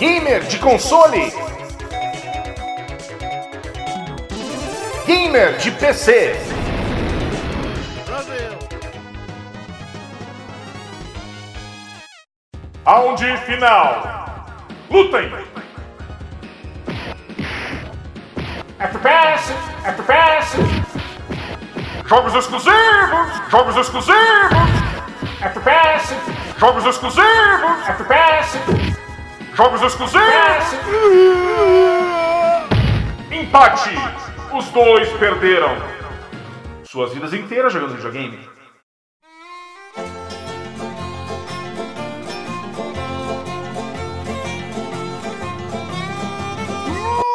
Gamer de console. Gamer de PC. Round final. Lutem! FPS, FPS. Jogos exclusivos, jogos exclusivos. FPS, jogos exclusivos, FPS. Jogos exclusivos. Empate. Os dois perderam. Suas vidas inteiras jogando videogame.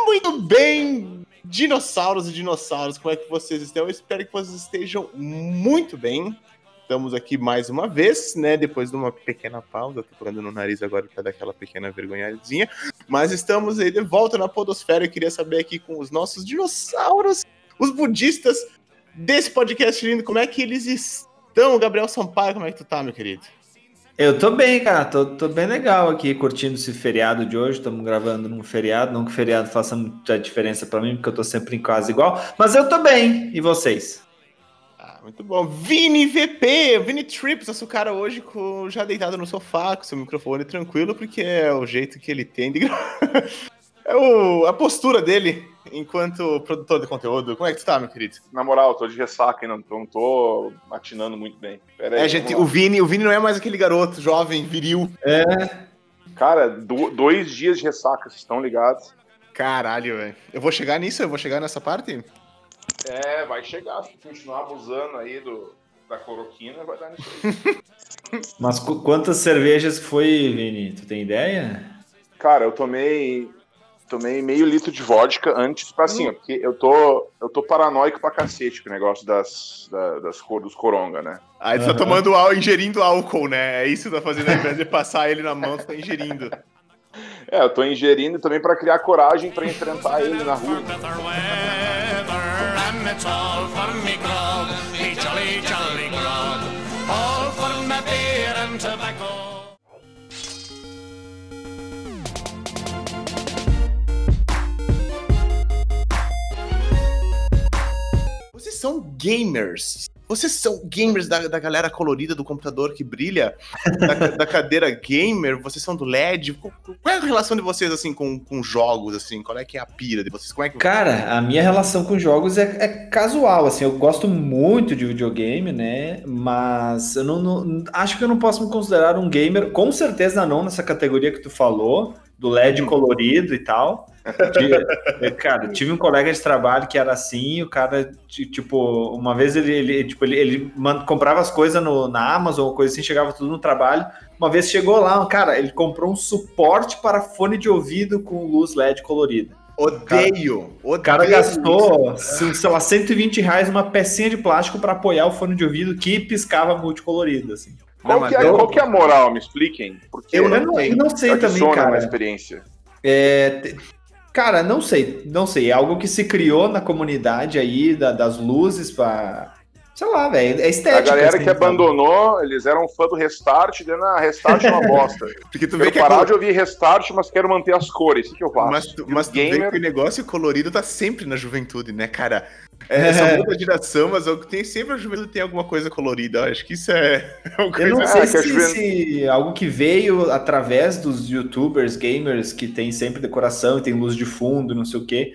Muito bem, dinossauros e dinossauros, como é que vocês estão? Eu espero que vocês estejam muito bem. Estamos aqui mais uma vez, né? Depois de uma pequena pausa, tô falando no nariz agora para dar aquela pequena vergonhadinha. Mas estamos aí de volta na Podosfera. Eu queria saber aqui com os nossos dinossauros, os budistas desse podcast lindo, como é que eles estão? Gabriel Sampaio, como é que tu tá, meu querido? Eu tô bem, cara. Tô, tô bem legal aqui, curtindo esse feriado de hoje. Estamos gravando num feriado. Não que feriado faça muita diferença para mim, porque eu tô sempre em casa igual. Mas eu tô bem. E vocês? Ah, muito bom. Vini VP, Vini Trips, nosso cara hoje com, já deitado no sofá, com seu microfone tranquilo, porque é o jeito que ele tem de É o, a postura dele enquanto produtor de conteúdo. Como é que tu tá, meu querido? Na moral, tô de ressaca ainda, não tô atinando muito bem. Pera aí, É, gente, o Vini, o Vini não é mais aquele garoto jovem, viril. É. Cara, do- dois dias de ressaca, vocês estão ligados? Caralho, velho. Eu vou chegar nisso? Eu vou chegar nessa parte? É, vai chegar. Se continuar abusando aí do, da cloroquina, vai dar nisso aí. Mas qu- quantas cervejas que foi, Vini? Tu tem ideia? Cara, eu tomei. Tomei meio litro de vodka antes, pra assim, ó, porque eu tô, eu tô paranoico pra cacete com o negócio das, da- das cor, dos coronga, né? Aí tu tá tomando álcool, ingerindo álcool, né? É isso que tu tá fazendo, ao invés de passar ele na mão, tu tá ingerindo. É, eu tô ingerindo também pra criar coragem pra enfrentar ele na rua. São gamers. Vocês são gamers da, da galera colorida do computador que brilha, da, da cadeira gamer, vocês são do LED. Qual, é a relação de vocês, assim, com, com jogos, assim? Qual é que é a pira de vocês? Como é que... Cara, a minha relação com jogos é, é casual, assim, eu gosto muito de videogame, né? Mas eu não, não- acho que eu não posso me considerar um gamer, com certeza não nessa categoria que tu falou, do LED colorido e tal. Cara, tive um colega de trabalho que era assim, o cara, ti- tipo, uma vez ele, ele, tipo, ele, ele comprava as coisas no- na Amazon ou coisa assim, chegava tudo no trabalho. Uma vez chegou lá, um cara, ele comprou um suporte para fone de ouvido com luz LED colorida. Odeio! O cara odeio gastou, se- sei lá, 120 reais uma pecinha de plástico para apoiar o fone de ouvido que piscava multicolorido, assim. Qual, Não, que é, eu- qual que é a moral? Me expliquem. Porque Eu Eu não eu não sei também, cara. experiência. É, cara, não sei, não sei. É algo que se criou na comunidade aí, da- das luzes pra... Sei lá, velho, é A estética. galera assim, que sabe? abandonou, eles eram fã do Restart, dizendo, ah, Restart é uma bosta. Porque tu vê Quero que é parar cor- de ouvir Restart, mas quero manter as cores. Isso que eu faço. Mas, tu- mas tu vê gamer, que o negócio colorido tá sempre na juventude, né, cara? É, Essa muda de geração, mas eu- tem, sempre a juventude tem alguma coisa colorida. Eu acho que isso é uma Eu coisa... não É, sei que a se, juven- se algo que veio através dos youtubers, gamers, que tem sempre decoração e tem luz de fundo, não sei o quê.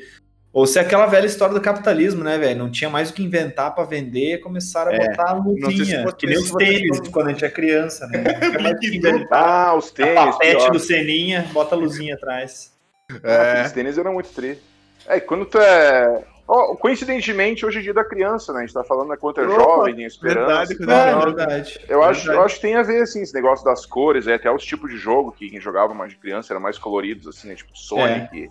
Ou se é aquela velha história do capitalismo, né, velho? Não tinha mais o que inventar pra vender, começaram a É, botar a vocês- que nem os tênis quando a gente é criança, né? Ah, os A tênis. papete pior. do Seninha, bota a luzinha atrás. Ah, É. Os tênis eram muito tri. É, quando tu é. Ó, coincidentemente, hoje é dia da criança, né? A gente tá falando né, quanto é Opa, jovem, tem esperança. verdade, e quando tal. é É, jovem. verdade. Eu acho, eu Verdade. acho que tem a ver, assim, esse negócio das cores, é, até os tipos de jogo que quem jogava mais de criança eram mais coloridos, assim, né? Tipo Sonic,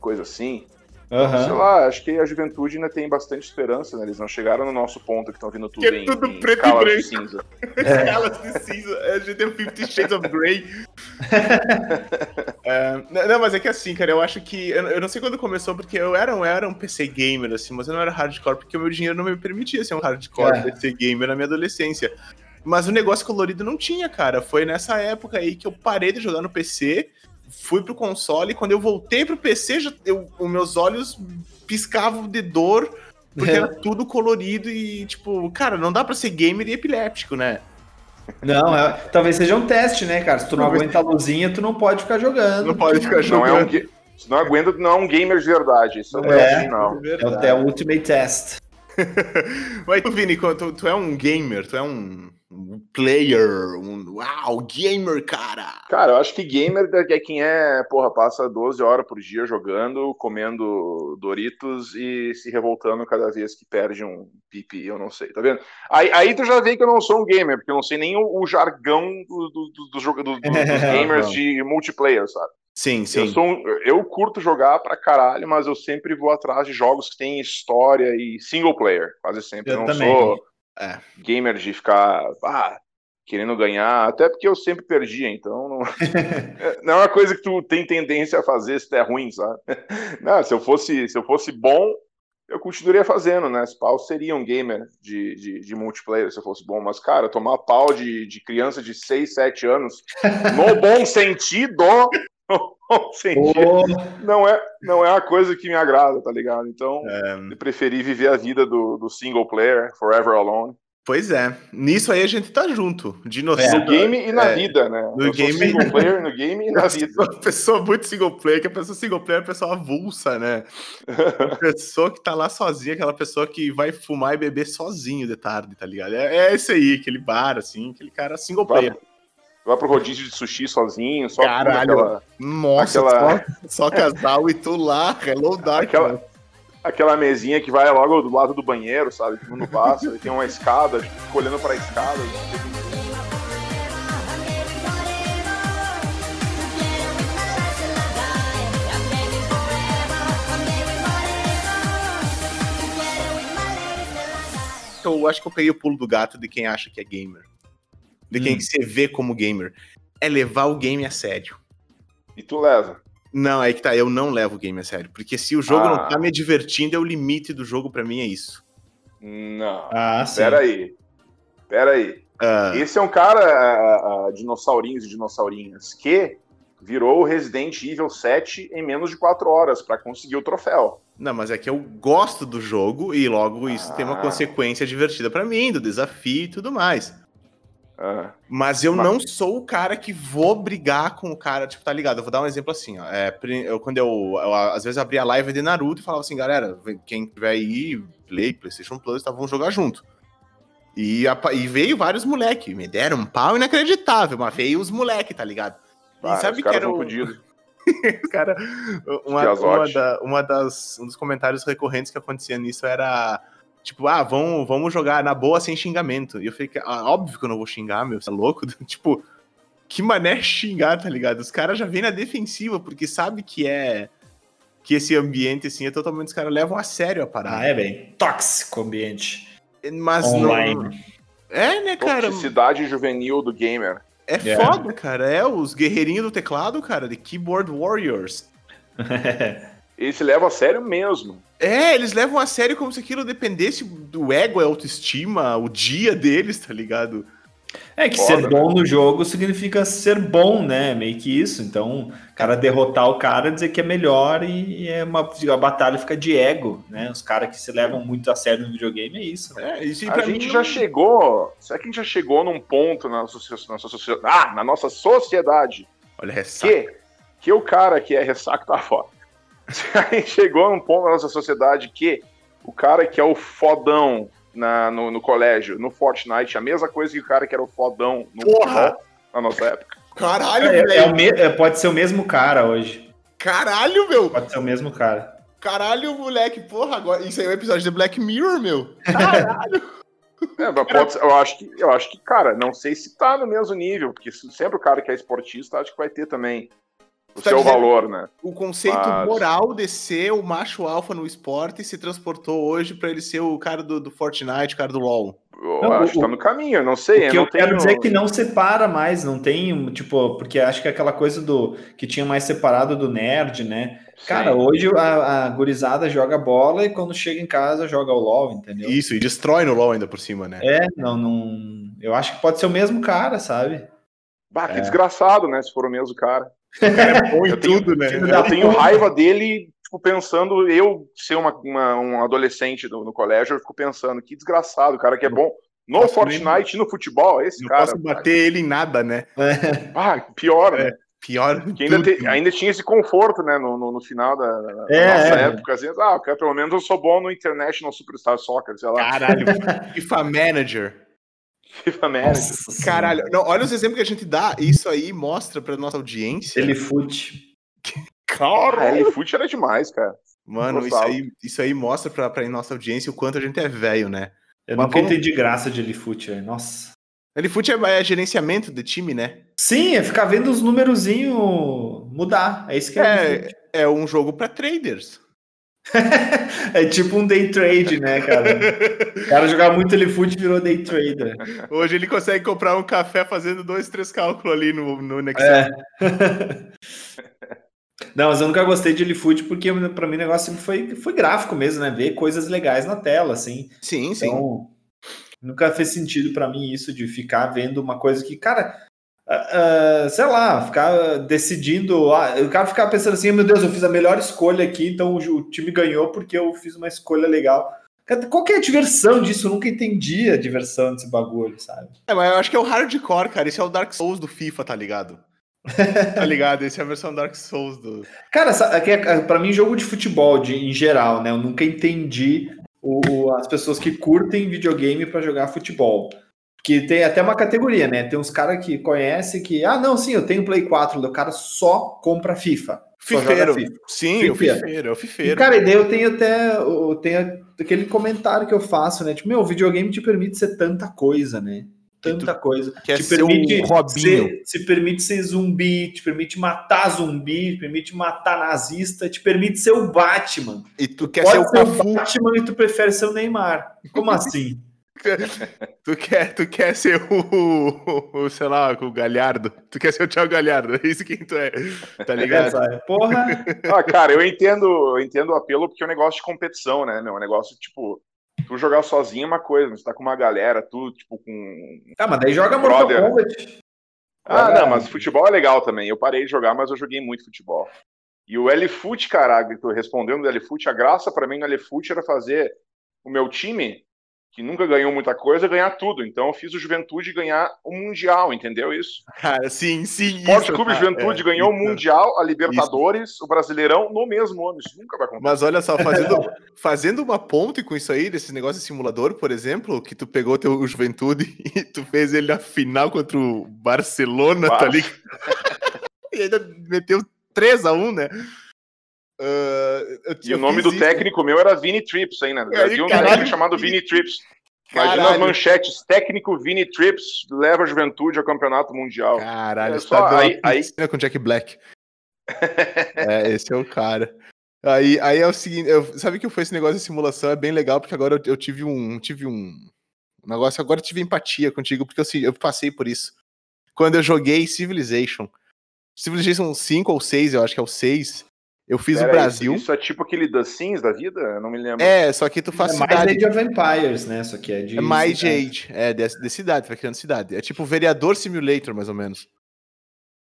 coisa assim. Aham. Sei lá, acho que a juventude ainda tem bastante esperança, né? Eles não chegaram no nosso ponto que estão vindo tudo Que é em, tudo em preto e branco. cinza. Escalas de cinza. A gente tem o Fifty Shades of Grey. É, não, mas é que assim, cara, eu acho que. Eu, eu não sei quando começou, porque eu era, um- eu era um PC gamer, assim, mas eu não era hardcore, porque o meu dinheiro não me permitia ser um hardcore É. PC gamer na minha adolescência. Mas o negócio colorido não tinha, cara. Foi nessa época aí que eu parei de jogar no PC, fui pro console, e quando eu voltei pro PC, já, eu, os meus olhos piscavam de dor, porque era tudo colorido e, tipo, cara, não dá pra ser gamer e epiléptico, né? Não, é- talvez seja um teste, né, cara? Se tu não Talvez- aguenta a luzinha, tu não pode ficar jogando. Não pode ficar Não é um, jogando. ga- se não aguenta, não é um gamer de verdade. Isso não É. é assim, não. É o, é o Ultimate Test. Mas tu, Vini, tu, tu é um gamer, tu é um, um player, um uau, gamer, cara. Cara, eu acho que gamer é quem é, porra, passa 12 horas por dia jogando, comendo Doritos e se revoltando cada vez que perde um pipi, eu não sei, tá vendo? Aí, aí tu já vê que eu não sou um gamer, porque eu não sei nem o, o jargão do, do, do, do dos gamers de multiplayer, sabe? Sim, Eu, sim. sou um- eu curto jogar pra caralho, mas eu sempre vou atrás de jogos que têm história e single player, quase sempre. Eu não também. sou É. gamer de ficar ah, querendo ganhar, até porque eu sempre perdia, então não, não é uma coisa que tu tem tendência a fazer se tu é ruim, sabe? Não, se eu fosse, se eu fosse bom, eu continuaria fazendo, né? Esse pau seria um gamer de, de, de multiplayer se eu fosse bom, mas, cara, tomar pau de, de criança de 6, 7 anos, no bom sentido, Ô, não é, não é uma coisa que me agrada, tá ligado? Então, É, eu preferi viver a vida do, do single player, forever alone. pois é. Nisso aí a gente tá junto. É. Dinossauro. No game e na é, vida, né? no eu game- sou single player no game e na vida. Uma pessoa muito single player, que a pessoa single player é uma pessoa avulsa, né? Uma pessoa que tá lá sozinha, aquela pessoa que vai fumar e beber sozinho de tarde, tá ligado? É, é esse aí, aquele bar, assim, aquele cara single player. vai pro rodízio de sushi sozinho, só Caralho. aquela, Nossa, Aquela- só, só casal e tu lá, Hello Dark. Aquela- aquela mesinha que vai logo do lado do banheiro, sabe? Todo mundo passa, e tem uma escada, fica olhando pra escada. Eu acho que eu peguei o pulo do gato de quem acha que é gamer. De quem Hum. se vê como gamer. É levar o game a sério. E tu leva. Não, é que tá, eu não levo o game a sério. Porque se o jogo Ah. não tá me divertindo, é o limite do jogo pra mim, é isso. Não. Ah, sim. Pera aí. Pera aí. Ah, Esse é um cara, ah, ah, dinossaurinhos e dinossaurinhas, que virou o Resident Evil 7 em menos de 4 horas pra conseguir o troféu. não, mas é que eu gosto do jogo e logo isso tem uma Ah. consequência divertida pra mim, do desafio e tudo mais. Mas eu Mas- não sou o cara que vou brigar com o cara, tipo, tá ligado? Eu vou dar um exemplo assim, ó. É, eu, quando eu, eu, às vezes abria a live de Naruto e falava assim, galera, quem tiver aí, Play, PlayStation Plus, tá, vamos jogar junto. E, apa- e veio vários moleque, me deram um pau inacreditável, mas veio os moleque, tá ligado? E ah, sabe os que era o, cara, uma, uma, da- uma das, um dos comentários recorrentes que acontecia nisso era tipo, ah, vamos, vamos jogar na boa sem xingamento. E eu falei, ah, óbvio que eu não vou xingar, meu, você é louco? tipo, que mané xingar, tá ligado? Os caras já vêm na defensiva, porque sabe que é que esse ambiente, assim, é totalmente, os caras levam a sério a parada. Ah, é bem tóxico o ambiente. Mas Online. não... É, né, cara? Toxicidade juvenil do gamer. É É. foda, cara. É os guerreirinhos do teclado, cara, de Keyboard Warriors. Ele se leva a sério mesmo. É, eles levam a sério como se aquilo dependesse do ego, a autoestima, o dia deles, tá ligado? É que Foda, ser bom no jogo significa ser bom, né? Meio que isso. Então, o cara derrotar o cara, dizer que é melhor e, e é uma a batalha fica de ego, né? Os caras que se levam muito a sério no videogame é isso. né? É, isso e A pra gente mim já não- chegou. Será que a gente já chegou num ponto na, socia- na, socia- ah, na nossa sociedade Olha, ressaca. que, que o cara que é ressaca tá foda. A gente chegou num ponto na nossa sociedade que o cara que é o fodão na, no, no colégio, no Fortnite, a mesma coisa que o cara que era o fodão no Porra! futebol na nossa época. Caralho, É, é velho. o me- é, pode ser o mesmo cara hoje. Caralho, meu. Pode ser o mesmo cara. Caralho, moleque. Porra, agora. Isso aí é um episódio de Black Mirror, meu. Caralho. É, mas pode ser- eu, acho que, eu acho que, cara, não sei se tá no mesmo nível, porque se- sempre o cara que é esportista acho que vai ter também o tá seu dizendo- valor, né? O conceito Mas- moral de ser o macho alfa no esporte se transportou hoje pra ele ser o cara do, do Fortnite, o cara do LoL. Eu Não, acho o- que tá no caminho, eu não sei. O que eu eu não tenho... quero dizer é que não separa mais, não tem, tipo, porque acho que é aquela coisa do que tinha mais separado do nerd, né? Cara, Sim. hoje a, a gurizada joga bola e quando chega em casa joga o LoL, entendeu? Isso, e destrói no LoL ainda por cima, né? É, não, não. Eu acho que pode ser o mesmo cara, sabe? Bah, que É. desgraçado, né? Se for o mesmo cara. Bom em Eu tenho- tudo, né? filho da Eu tenho raiva dele, tipo, pensando, eu ser uma, uma- um adolescente no, no colégio, eu fico pensando, que desgraçado, o cara que é bom no Posso Fortnite e no futebol, esse Não cara. posso bater ele em nada, né? Ah, pior, né? Pior. Que ainda, te- ainda tinha esse conforto, né, no, no, no final da, da É, nossa é. época, assim, ah, cara, pelo menos eu sou bom no International Superstar Soccer, sei lá, Caralho, FIFA Manager. FIFA Manager. Nossa Caralho, não, olha os exemplos que a gente dá. Isso aí mostra pra nossa audiência. Ele fute. Ah, L-Foot era demais, cara. Mano, isso aí, isso aí mostra pra, pra nossa audiência o quanto a gente é velho, né? Eu Mas nunca vamos- entendi graça de Elifute, velho. Nossa. L-Foot é, é gerenciamento de time, né? Sim, é ficar vendo os numerozinhos mudar. É isso que é. É, Elifute. é um jogo pra traders. É tipo um day trade, né, cara? O cara jogava muito Elifute e virou day trader. Hoje ele consegue comprar um café fazendo dois, três cálculos ali no, no Excel. É. Não, mas eu nunca gostei de Elifute porque pra mim o negócio sempre foi, foi gráfico mesmo, né? Ver coisas legais na tela, assim. Sim, sim. Então, nunca fez sentido pra mim isso de ficar vendo uma coisa que, cara, ah, sei lá, ficar decidindo. ah, o cara ficar pensando assim, meu Deus, eu fiz a melhor escolha aqui, então o, time ganhou porque eu fiz uma escolha legal. Qual que é a diversão disso? Eu nunca entendi a diversão desse bagulho, sabe? É, mas eu acho que é o hardcore, cara. Esse é o Dark Souls do FIFA, tá ligado? tá ligado? Esse é a versão Dark Souls do. Cara, é que é- pra mim, jogo de futebol de, em geral, né? Eu nunca entendi o- as pessoas que curtem videogame pra jogar futebol. Que tem até uma categoria, né? Tem uns caras que conhecem que, ah, não, sim, eu tenho Play 4, o cara só compra FIFA. Fifeiro. FIFA. Sim, o Fifeiro. é o E, fifeiro. cara, e daí eu tenho até eu tenho aquele comentário que eu faço, né? Tipo, meu, o videogame te permite ser tanta coisa, né? Tanta coisa. quer te permite Robinho. ser- te permite ser zumbi, te permite matar zumbi, te permite matar nazista, te permite ser o Batman. E tu quer Pode ser o ser o. Batman e tu prefere ser o Neymar. Como assim? Tu quer, tu quer ser o, o, sei lá, o Galhardo. Tu quer ser o Thiago Galhardo. É isso que tu é. Tá ligado? Essa- Porra. Ah, cara, eu entendo, eu entendo o apelo porque é um negócio de competição, né, meu? É um negócio, tipo, tu jogar sozinho é uma coisa, mas tu tá com uma galera, tu, tipo, com... Ah, mas daí joga Mortal. Kombat. Ah, não, mas futebol é legal também. Eu parei de jogar, mas eu joguei muito futebol. E o L-Foot, cara, tu respondendo do L-Foot, a graça pra mim no L-Foot era fazer o meu time, que nunca ganhou muita coisa, ganhar tudo. Então eu fiz o Juventude ganhar o Mundial, entendeu isso? Cara, sim, sim. Esporte isso, Clube tá, Juventude é, ganhou o isso. Mundial, a Libertadores, o Brasileirão no mesmo ano. Isso nunca vai acontecer. Mas olha só, fazendo, fazendo uma ponte com isso aí, desse negócio de simulador, por exemplo, que tu pegou teu o Juventude e tu fez ele na final contra o Barcelona, tá Barça. ligado? e ainda meteu 3x1, né? Eu- E o nome do isso. técnico meu era Vini Trips ainda. Havia um caralho, técnico chamado Vini Trips. Imagina as Caralho. manchetes. Técnico Vini Trips leva a juventude ao campeonato mundial. Caralho, É só- tá aí- aí- com Jack Black. é, esse é o cara. Aí, aí é o seguinte, eu, sabe que foi esse negócio de simulação? É bem legal, porque agora eu, eu tive um. Tive um negócio, agora eu tive empatia contigo, porque eu, se- eu passei por isso. Quando eu joguei Civilization. Civilization 5 ou 6, eu acho que é o 6. Eu fiz Pera o Brasil. Isso, isso é tipo aquele The Sims da vida? Eu não me lembro. É, só que tu faz É mais cidade. Age of Empires, né? Isso aqui é de. É mais de cidade. age, é, de, de cidade, tu vai criando cidade. É tipo vereador simulator, mais ou menos.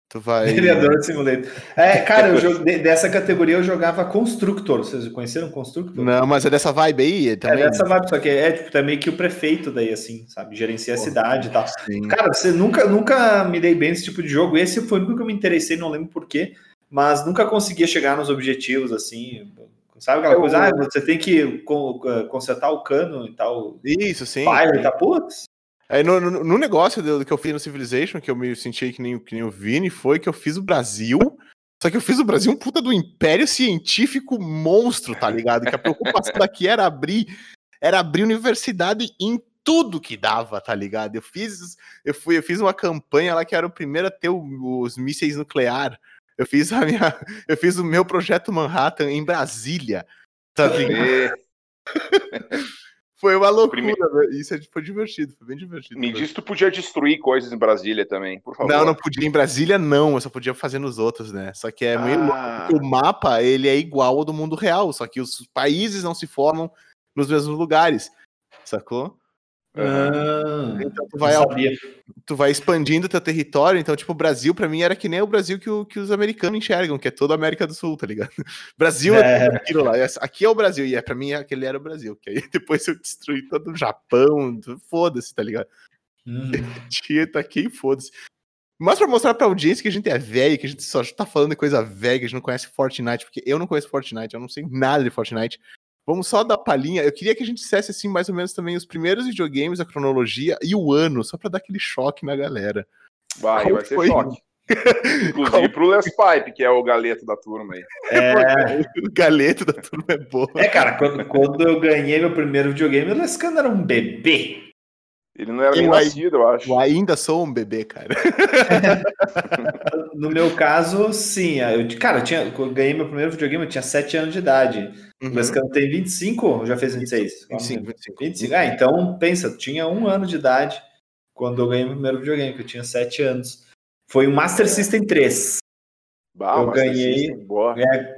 Tu vai. Vereador Simulator. É, cara, eu joguei- dessa categoria eu jogava Constructor. Vocês conheceram Constructor? Não, mas é dessa vibe aí É também. dessa vibe, só que é tipo, tá meio que o prefeito daí, assim, sabe? Gerencia a cidade e tal. Sim. Cara, você nunca, nunca me dei bem nesse tipo de jogo. Esse foi o único que eu me interessei, não lembro porquê, mas nunca conseguia chegar nos objetivos, assim. Sabe aquela coisa? Ah, você tem que eh, consertar o cano e tal. Isso, sim. Fire e tal. Putz. Aí no, no, no negócio que eu fiz no Civilization, que eu me senti que nem, o- que nem o Vini, foi que eu fiz o Brasil. Só que eu fiz o Brasil um puta do império científico monstro, tá ligado? Que a preocupação daqui era abrir, era abrir universidade em tudo que dava, tá ligado? Eu fiz, eu fui, eu fiz uma campanha lá que era o primeiro a ter os mísseis nuclear. Eu fiz a minha, eu fiz o meu projeto Manhattan em Brasília. Tá Foi uma loucura, Prime- velho. Isso é- foi divertido, foi bem divertido. Me diz tu podia destruir coisas em Brasília também, por favor. Não, não podia em Brasília, não. Eu só podia fazer nos outros, né? Só que é meio louco, Ah. o mapa, ele é igual ao do mundo real, só que os países não se formam nos mesmos lugares, sacou? Ah, Então tu vai, tu vai expandindo teu território, então, tipo, o Brasil, pra mim, era que nem o Brasil que, o- que os americanos enxergam, que é toda a América do Sul, tá ligado? Brasil é, É. aquilo lá. essa- Aqui é o Brasil, e é, pra mim aquele era o Brasil, que aí depois eu destruí todo o Japão, foda-se, tá ligado? Hum. Tia tá aqui, foda-se. Mas pra mostrar pra audiência que a gente é velho, que a gente só tá falando de coisa velha, que a gente não conhece Fortnite, porque eu não conheço Fortnite, eu não sei nada de Fortnite. Vamos só dar palhinha. Eu queria que a gente dissesse assim, mais ou menos também os primeiros videogames, a cronologia e o ano, só pra dar aquele choque na galera. Vai, Qual vai ser foi? choque. Inclusive pro Les Pipe, que é o galeto da turma aí. É, O galeto da turma é boa. é, cara, quando, quando eu ganhei meu primeiro videogame, o Lescano era um bebê. Ele não era Eu nem nascido, eu acho. Eu ainda sou um bebê, cara. No meu caso, sim. Eu, cara, eu, tinha, eu ganhei meu primeiro videogame, eu tinha 7 anos de idade. O Lescano tem 25 ou já fez 26? 25, 25. 25. Ah, então pensa, eu tinha um ano de idade quando eu ganhei meu primeiro videogame, que eu tinha 7 anos. Foi o Master System 3. Bah, eu ganhei- System, boa.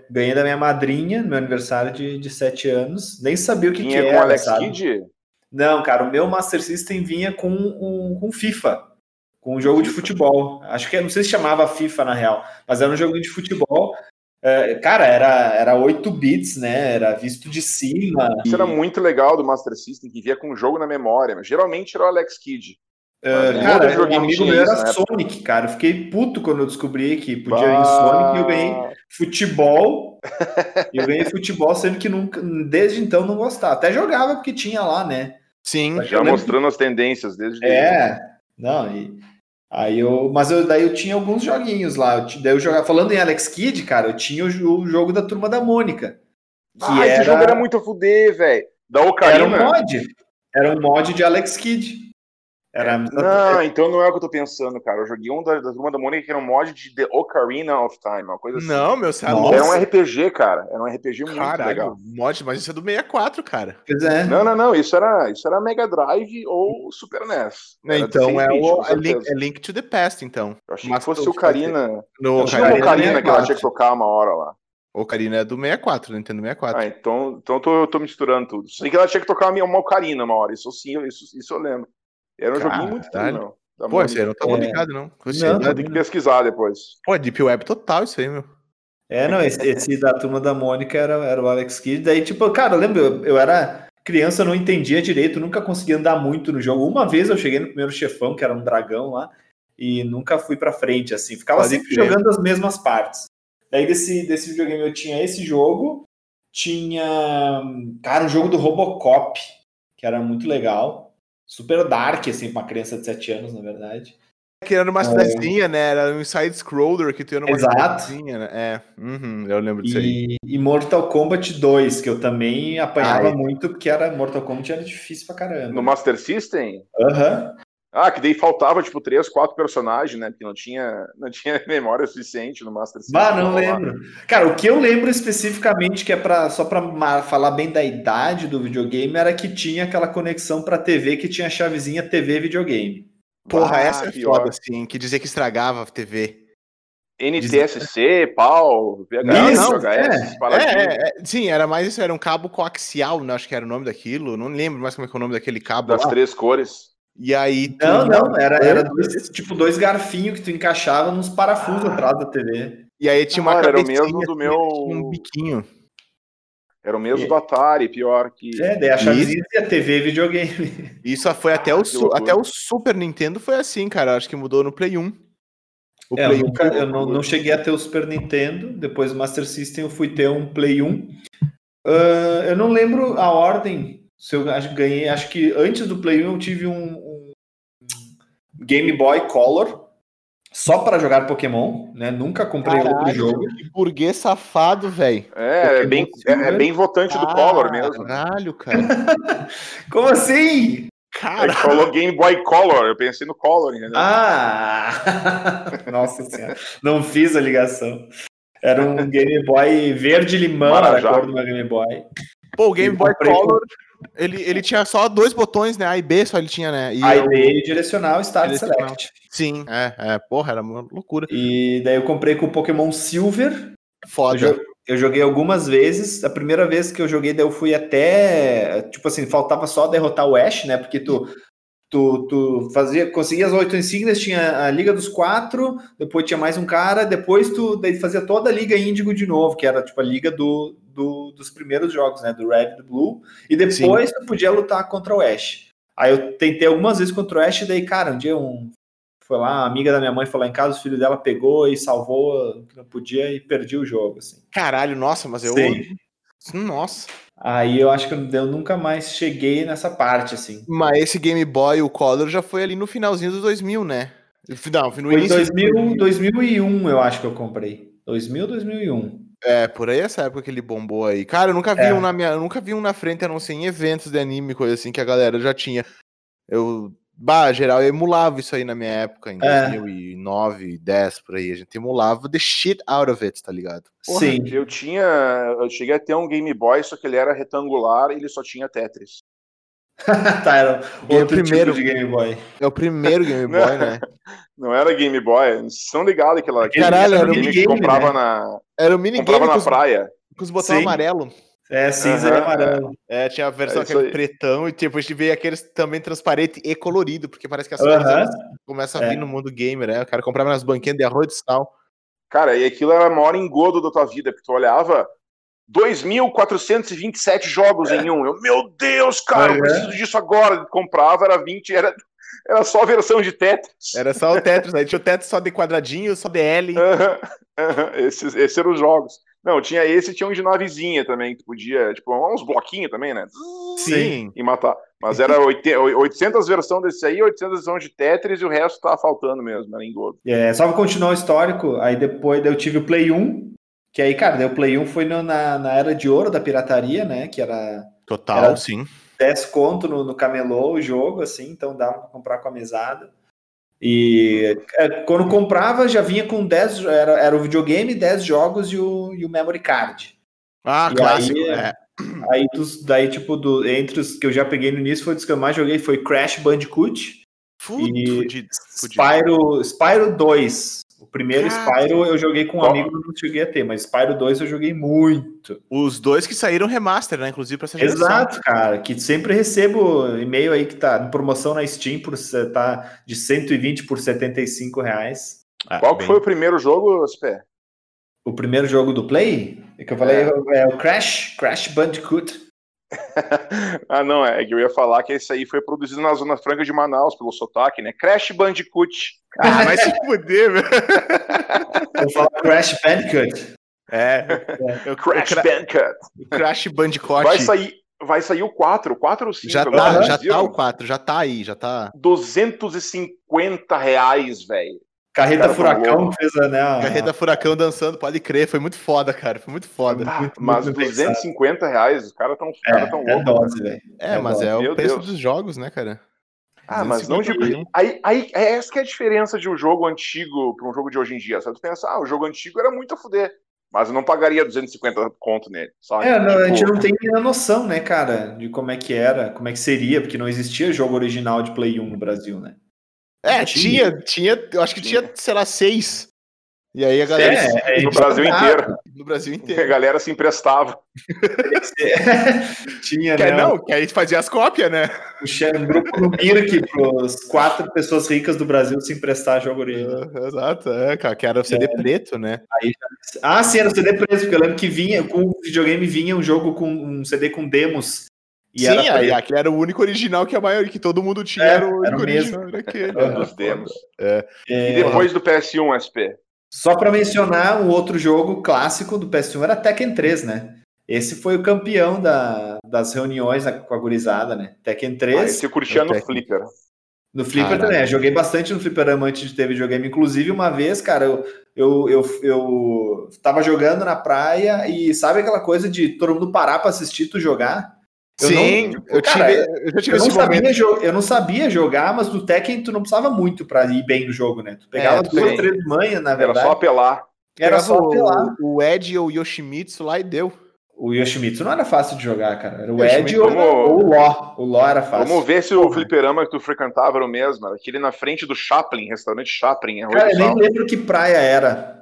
Ganhei da minha madrinha no meu aniversário de, de 7 anos. Nem sabia o que, que Tinha com era, Alex sabe? Kidd? Não, cara, o meu Master System vinha com um, com FIFA, com um jogo de futebol. Acho que não sei se chamava FIFA na real, mas era um jogo de futebol. É, cara, era, era 8 bits, né? Era visto de cima. Isso era muito legal do Master System, que via com um jogo na memória. Mas geralmente era o Alex Kidd. É, Mas cara, um amigo meu era né? Sonic, cara. Eu fiquei puto quando eu descobri que podia ir em Sonic e eu ganhei Bah, futebol. eu ganhei futebol, sendo que nunca, desde então não gostava. Até jogava porque tinha lá, né? Sim. Já lembro mostrando as tendências desde. É, não, e aí eu, mas eu, daí eu tinha alguns joguinhos lá. Eu, daí eu jogava, falando em Alex Kidd, cara, eu tinha o, o jogo da turma da Mônica. Que Ah, esse era, jogo era muito a fuder, velho. Da era um Ocarina. mod. Era um mod de Alex Kidd. Era Não, então não é o que eu tô pensando, cara. Eu joguei um da, da turma da Mônica que era um mod de The Ocarina of Time, uma coisa assim. Não, meu, você é louco. Era um RPG, cara. Era um RPG muito Caralho, legal. mod, mas isso é do 64, cara. Pois é. Não, não, não. Isso era, isso era Mega Drive ou Super NES. Era então é 16 bits, o é link, é Link to the Past, então. Eu achei mas que fosse Ocarina. No Ocarina, uma Ocarina que ela 64. tinha que tocar uma hora lá. Ocarina é do 64, Nintendo 64. Ah, então, então eu, tô, eu tô misturando tudo. Sei que ela tinha que tocar uma, uma Ocarina uma hora. Isso sim, isso, isso eu lembro. Era um joguinho muito Caralho. true, não. Da Pô, eu não tava É. ligado, não. Você Não, é ter que pesquisar depois. Pô, Deep Web total isso aí, meu. É, não, esse, esse da turma da Mônica era, era o Alex Kidd. Daí, tipo, cara, eu lembro, eu, eu era criança, eu não entendia direito, nunca conseguia andar muito no jogo. Uma vez eu cheguei no primeiro chefão, que era um dragão lá, e nunca fui pra frente, assim. Ficava Pode sempre crer. jogando as mesmas partes. Daí desse, desse videogame eu tinha esse jogo, tinha, cara, um jogo do Robocop, que era muito legal. Super dark, assim, pra uma criança de 7 anos, na verdade. Que era numa cidadezinha, né? Era um side-scroller que tu ia numa Exato. cidadezinha, né? É, uhum, eu lembro disso aí. E, e Mortal Kombat 2, que eu também apanhava Ai. muito, porque era Mortal Kombat era difícil pra caramba. No Master System? Aham. Ah, que daí faltava, tipo, três, quatro personagens, né? Porque não tinha, não tinha memória suficiente no Master System. Bah, não pra lembro. Cara, o que eu lembro especificamente, que é para só pra ma- falar bem da idade do videogame, era que tinha aquela conexão pra TV que tinha a chavezinha TV videogame. Porra, Ah, essa é pior. foda, assim, que dizia que estragava a TV. NTSC, pau, VHS, Isso, VHS, é. É, é, é, sim, era mais isso, era um cabo coaxial, né, acho que era o nome daquilo, não lembro mais como é que é o nome daquele cabo Das lá. três cores. E aí... tu- Não, não, era, era dois, tipo dois garfinhos que tu encaixava nos parafusos atrás da TV. E aí tinha uma Ah, era o mesmo do assim, meu- um biquinho. Era o mesmo E- do Atari, pior que. É, daí a chavezinha e a TV videogame. Isso foi até, Ah, o, su- até o Super Nintendo foi assim, cara, acho que mudou no Play 1. O É, eu, Play 1 nunca- eu não, não cheguei a ter o Super Nintendo, depois do Master System eu fui ter um Play 1. Ah, eu não lembro a ordem, se eu ganhei, acho que antes do Play 1 eu tive um Game Boy Color, só para jogar Pokémon, né? Nunca comprei outro Caralho, jogo. que burguês safado, velho. É, é bem, é, é bem votante do Collor mesmo. Caralho, cara. Como assim? Cara, falou Game Boy Color, eu pensei no Color, entendeu? Ah! Nossa senhora. Não fiz a ligação. Era um Game Boy verde limão, Marajá. a cor do meu Game Boy. pô, o Game Eu Boy Color, ele, ele tinha só dois botões, né? A e B só ele tinha, né? E Aí eu- dei direcional, Start Direcional. Select. Sim, é, é, porra, era uma loucura. E daí eu comprei com o Pokémon Silver. Eu, Foda. jo- eu joguei algumas vezes. A primeira vez que eu joguei, daí eu fui até. Tipo assim, faltava só derrotar o Ash, né? Porque tu. Tu, tu fazia, conseguia as oito insígnias, tinha a Liga dos Quatro, depois tinha mais um cara, depois tu daí fazia toda a Liga Índigo de novo, que era tipo a liga do, do- dos primeiros jogos, né? Do Red e do Blue, e depois tu podia lutar contra o Ash. Aí eu tentei algumas vezes contra o Ash, e daí, cara, um dia um. Foi lá, uma amiga da minha mãe foi lá em casa, o filho dela pegou e salvou que não podia e perdi o jogo, assim. Caralho, nossa, mas eu. Sim. Nossa. Aí eu acho que eu nunca mais cheguei nessa parte, assim. Mas esse Game Boy, o Color, já foi ali no finalzinho dos 2000, né? Não, no Foi início. 2000, 2001, eu acho que eu comprei. 2000, 2001. É, por aí essa época que ele bombou aí. Cara, eu nunca vi É. um na minha, eu nunca vi um na frente, a não ser em eventos de anime, coisa assim, que a galera já tinha. Eu, bah, geral, eu emulava isso aí na minha época, em É. 2009, 10, por aí. A gente emulava the shit out of it, tá ligado? Porra, Sim. Eu tinha. Eu cheguei a ter um Game Boy, só que ele era retangular e ele só tinha Tetris. tá, era E o outro primeiro- tipo de Game Boy. É o primeiro Game Boy, né? Não era Game Boy, vocês estão ligados que Caralho, era game que minigame, comprava né? na, Era o minigame comprava com na os, praia. com os botões amarelo. É, cinza e Aham, amarelo. É, tinha a versão É isso aquele aí. pretão e depois veio aqueles também transparente e colorido, porque parece que as Aham. cores elas começam a vir É. no mundo gamer, né? O cara comprava nas banquinhas de arroz de sal. Cara, e aquilo era o maior engodo da tua vida, porque tu olhava 2.427 jogos em um. Eu, meu Deus, cara, eu Aham. preciso disso agora. Comprava, era 20, era, era só a versão de Tetris. Era só o Tetris, aí tinha o Tetris só de quadradinho, só de L. Aham, aham, Esses, esses eram os jogos. Não, tinha esse e tinha um de navezinha também, que tu podia, tipo, uns bloquinhos também, né? Sim. E matar. Mas era 80 800 versões desse aí, 800 versões de Tetris e o resto tava faltando mesmo, era engodo. É, só pra continuar o histórico, aí depois eu tive o Play 1, que aí, cara, daí o Play 1 foi no- na, na era de ouro da pirataria, né? Que era Total, Era- sim. 10 conto no, no camelô o jogo, assim, então dava pra comprar com a mesada. E é, quando comprava, já vinha com 10, era, era o videogame, 10 jogos e o, e o memory card. Ah, E clássico. aí, é. Aí, dos, daí, tipo, do, entre os que eu já peguei no início, foi dos que eu mais joguei, foi Crash Bandicoot, Fudido, e- fudido, fudido. Spyro, Spyro 2. O primeiro Caraca. Spyro eu joguei com um amigo, não cheguei a ter, mas Spyro 2 eu joguei muito. Os dois que saíram remaster, né? Inclusive pra essa geração. Exato, cara, que sempre recebo e-mail aí que tá em promoção na Steam por se- tá de 120 por 75 reais. Ah, Qual que bem- foi o primeiro jogo, Spé? O primeiro jogo do Play, é que eu falei, É. é, o Crash, Crash Bandicoot. ah, não, é que eu ia falar que esse aí foi produzido na Zona Franca de Manaus, pelo sotaque, né? Crash Bandicoot. Ah, vai se fuder, meu. Eu falo Crash Bandicoot. É. O Crash Cra- Bandicoot. Crash Bandicoot. Vai sair, vai sair o 4, o 4 ou 5? Já agora, tá, já tá o 4, já tá aí, já tá. 250 reais, velho. Carreta Cara, tá Furacão fez né, a- Carreta Furacão dançando, pode crer, foi muito foda, cara, foi muito foda. Ah, muito, mas muito bem 250 reais, os caras tão, os É, cara tão é loucos. dose, velho. É, É mas bom. é o Meu preço Deus. dos jogos, né, cara? Ah, mas não de. 251. Aí, aí, é essa que é a diferença de um jogo antigo para um jogo de hoje em dia. Sabe? Tu pensa, ah, o jogo antigo era muito a fuder. Mas eu não pagaria 250 conto nele, sabe? É, não, a gente Tipo, não tem a noção, né, cara, de como é que era, como é que seria, porque não existia jogo original de Play 1 no Brasil, né? É, Tinha. tinha, tinha, eu acho que tinha, sei lá, seis. E aí a galera É, no é, Brasil ah, inteiro. no Brasil A inteiro. galera se emprestava. Tinha, Que, né? não, que aí fazia as cópias, né? Um grupo no Mirk para as quatro pessoas ricas do Brasil se emprestar jogo original. É, Exato, é, cara, que era o CD preto, né? Ah, sim, era o CD preso, porque eu lembro que vinha, com o videogame vinha um jogo com um CD com demos. E Sim, era aí preto. aquele era o único original que a maioria, que todo mundo tinha, É, era o era único o mesmo. original, era aquele. Aham. era Dos foda. demos. É, E depois do PS1 SP. Só para mencionar, um outro jogo clássico do PS1 era Tekken 3, né? Esse foi o campeão da- das reuniões com a gurizada, né? Tekken 3. Ah, esse eu curtia no Tekken. Flipper. No Flipper Caralho. também, joguei bastante no Fliperama antes de ter videogame. Inclusive, uma vez, cara, eu, eu, eu, eu tava jogando na praia e sabe aquela coisa de todo mundo parar pra assistir tu jogar? Eu Sim, não- eu, cara, tive, eu já tive Eu não, esse sabia eu não sabia jogar, mas no Tekken tu não precisava muito pra ir bem no jogo, né? Tu pegava É, duas, três manhas, na Era verdade. só apelar. Era só apelar. o, o Ed ou o Yoshimitsu lá e deu. O Yoshimitsu não era fácil de jogar, cara. Era o Ed ou, ou o Ló. O Ló era fácil. Vamos ver se o fliperama que tu frequentava era o mesmo. Era aquele na frente do Chaplin, restaurante Chaplin. Arroio Cara, eu nem lembro que praia era.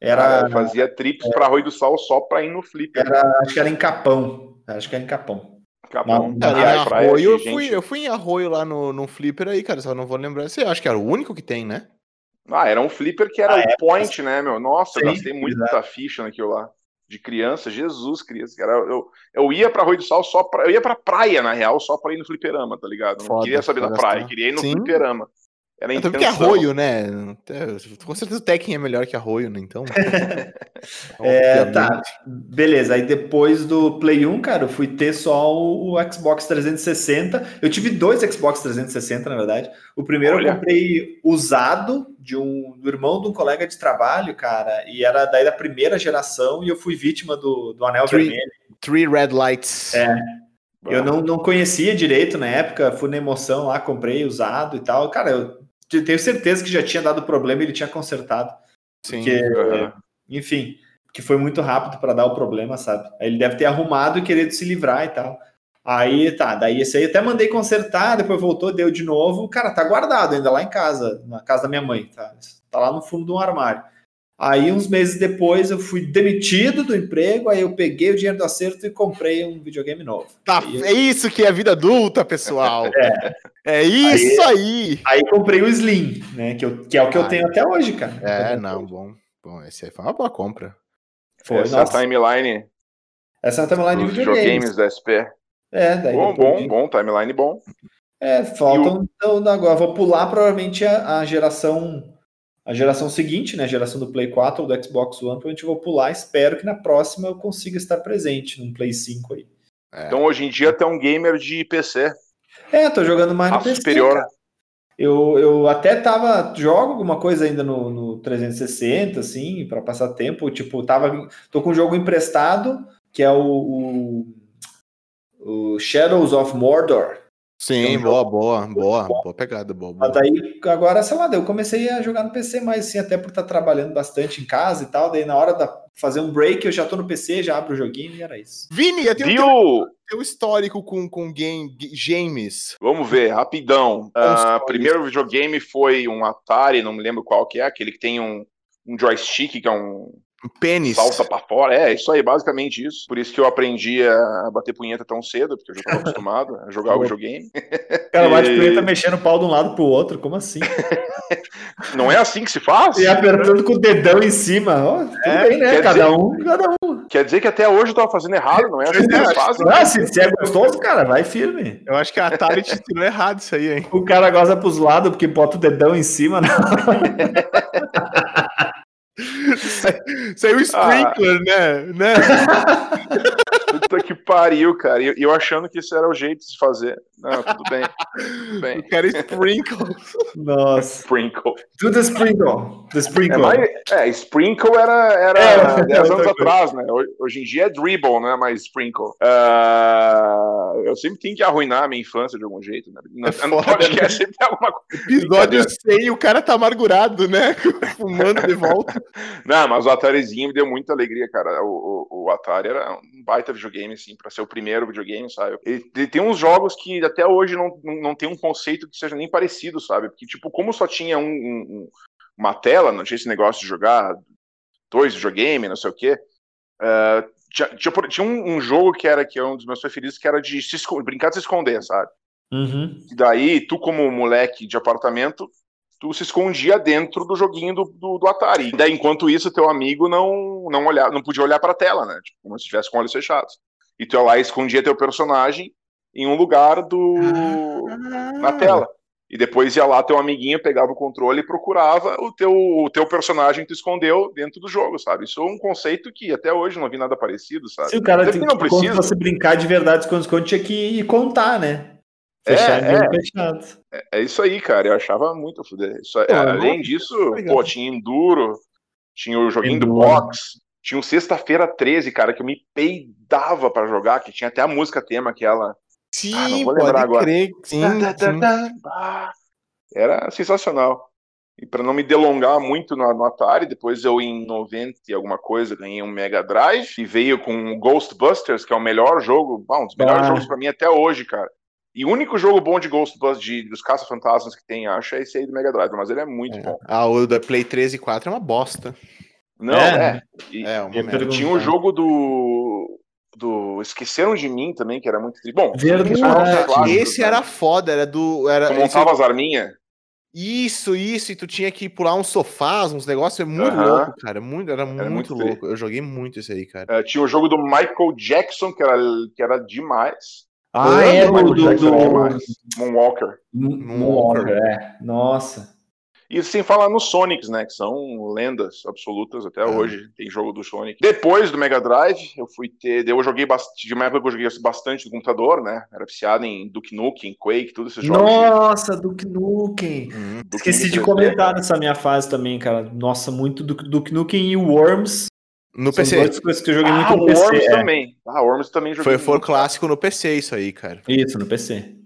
Era, Cara, eu fazia trips pra Arroio do Sal só pra ir no flipper. era- acho que era em Capão. Acho que era em Capão. Capão. Cara, Praia, Arroio, eu gente. fui, eu fui em Arroio lá no, num flipper aí, cara, só não vou lembrar. Você acha que era o único que tem, né? Ah, era um flipper que era Ah, o point, né, meu? Nossa, eu Sim, gastei muita ficha naquilo lá. De criança, Jesus Cristo. Cara, eu, eu ia pra Arroio do Sal só pra. Eu ia pra praia, na real, só pra ir no fliperama, tá ligado? Eu não Foda, queria saber da praia, queria ir no Sim. fliperama. Era porque intenção. Arroio, né? É, Com certeza o Tekken é melhor que Arroio, né? Então. É, tá. Beleza, aí depois do Play 1, cara, eu fui ter só o, Xbox 360. Eu tive dois Xbox 360, na verdade. O primeiro Olha. eu comprei usado de um do irmão de um colega de trabalho, cara, e era daí da primeira geração e eu fui vítima do, do anel Three- vermelho. Three Red Lights. É. Eu não, não conhecia direito na época, fui na emoção lá, comprei usado e tal. Cara, eu te- tenho certeza que já tinha dado problema e ele tinha consertado. Sim. Porque. Enfim, que foi muito rápido para dar o problema, sabe? Aí ele deve ter arrumado e querido se livrar e tal. Aí tá, daí esse aí até mandei consertar, depois voltou, deu de novo. Cara, tá guardado ainda lá em casa, na casa da minha mãe, tá? Tá lá no fundo de um armário. Aí, uns meses depois, eu fui demitido do emprego, aí eu peguei o dinheiro do acerto e comprei um videogame novo. Tá, Aí é isso que é a vida adulta, pessoal. É, isso aí. Aí comprei o Slim, né? Que, eu, que é o que eu tenho até hoje, cara. É, não, bom. Bom, esse aí foi uma boa compra. Foi, Essa nossa, timeline essa é a timeline de videogames. da SP. É, daí Bom, bom, bom, timeline bom. É, faltam então agora. Vou pular provavelmente a, a geração a geração seguinte, né? A geração do Play 4 ou do Xbox One, provavelmente vou pular. Espero que na próxima eu consiga estar presente num Play 5 aí. Então hoje em dia tem um gamer de PC. É, tô jogando mais no A PC. superior. cara. Eu, eu até tava. Jogo alguma coisa ainda no, no 360, assim, para passar tempo. Tipo, tava. Tô com um jogo emprestado, que é o, o, o Shadows of Mordor. Sim, É um boa, boa, boa, boa pegada, boa, boa. Mas daí, agora, sei lá, eu comecei a jogar no PC mais assim, até por estar trabalhando bastante em casa e tal. Daí na hora de fazer um break, eu já tô no PC, já abro o joguinho e era isso. Vini, eu tenho teu, Viu? teu histórico com, com game, games. Vamos ver, rapidão. Só primeiro videogame foi um Atari, não me lembro qual que é, aquele que tem um, um joystick que é Um pênis. salta pra fora. É, isso aí, basicamente isso. Por isso que eu aprendi a bater punheta tão cedo, porque eu já estava acostumado a jogar o videogame. Cara, o E- Bate tá mexendo o pau de um lado pro outro, como assim? Não é assim que se faz? E apertando com o dedão em cima. Ó, tudo É, bem, né? Cada dizer- um, cada um. Quer dizer que até hoje eu tava fazendo errado, não é assim que eles fazem? Ah, se, se é gostoso, cara, vai firme. Eu acho que a Atari te ensinou errado isso aí, hein? O cara goza pros lados porque bota o dedão em cima. Né? É o sprinkler, né? né? Que pariu, cara. E eu, eu achando que isso era o jeito de se fazer. Não, tudo bem. Tudo bem. Eu quero sprinkle. Nossa. Sprinkle. Do the sprinkle. The É, sprinkle. mais, é, Sprinkle era, era É, 10 anos atrás, né? Hoje, em dia é Dribble, não é mais Sprinkle. Ah, eu sempre tenho que arruinar a minha infância de algum jeito, né? No, É no foda, podcast sempre tem alguma coisa. Episódio 100 o cara tá amargurado, né? Fumando de volta. Não, mas o Atarizinho me deu muita alegria, cara. O, o, o Atari era um baita videogame, assim, pra ser o primeiro videogame, sabe? Ele, ele tem uns jogos que até hoje não, não, tem um conceito que seja nem parecido, sabe? Porque, tipo, como só tinha um, um- um- uma tela, não tinha esse negócio de jogar dois videogame, não sei o quê. ah, tinha, tinha, tinha um, um jogo que era que é um dos meus preferidos, que era de se brincar de se esconder, sabe? Uhum. E daí, tu, como moleque de apartamento, tu se escondia dentro do joguinho do, do, do Atari. E daí, enquanto isso, teu amigo não, não, olhar, não podia olhar pra tela, né? Tipo, como se estivesse com olhos fechados. E tu ia lá e escondia teu personagem em um lugar do na tela. E depois ia lá teu amiguinho, pegava o controle e procurava o teu, o teu personagem que tu escondeu dentro do jogo, sabe? Isso é um conceito que até hoje não vi nada parecido, sabe? Se o cara tem que não que, quando precisa. você brincar de verdade com esconde tinha que ir contar, né? É, Fechar é. é, fechado. É isso aí, cara. Eu achava muito foder. Isso, Pô, além disso, pô, tinha Enduro, tinha o joguinho do Enduro. box, Tinha um Sexta-feira 13, cara, que eu me peidava pra jogar, que tinha até a música tema, aquela. Sim, Ah, não vou lembrar agora. crer. Sim, sim. Era sensacional. E para não me delongar muito no, no Atari, depois eu em 90 e alguma coisa ganhei um Mega Drive e veio com o Ghostbusters, que é o melhor jogo, bom, um dos melhores Ah. jogos para mim até hoje, cara. E o único jogo bom de Ghostbusters, de, dos Caça-Fantasmas que tem, acho, é esse aí do Mega Drive, mas ele é muito É. bom. Ah, o da Play 3 e 4 é uma bosta. Não, É. é. E, É, uma perguntar. tinha o jogo do. do Esqueceram de Mim também, que era muito triste. Bom, Verdade. Ah, clássicos, Esse era foda, era do. Era, Tu esse- montava as arminhas. Isso, isso, e tu tinha que pular uns sofás, uns negócios, é muito Aham. louco, cara. Muito, era, muito, muito louco. Eu joguei muito isso aí, cara. Eh, tinha o jogo do Michael Jackson, que era, que era demais. Ah, é, Michael do, do, Jackson era do... demais. Moonwalker. Moonwalker, é. Nossa. E sem falar nos Sonics, né? Que são lendas absolutas até Ah. hoje. Tem jogo do Sonic. Depois do Mega Drive, eu fui ter. Eu joguei bastante. De uma época que eu joguei bastante no computador, né? Era viciado em Duke Nukem, Quake, todos esses jogos. de Nossa, Duke Nukem. Uhum. Duke Esqueci Nukem de 3D. comentar nessa minha fase também, cara. Nossa, muito Duke, Duke Nukem e Worms. No São PC. duas coisas que eu joguei Ah, muito no o PC. Worms é. também. Ah, Worms também joguei. Foi for muito. clássico no PC isso aí, cara. Isso, no PC.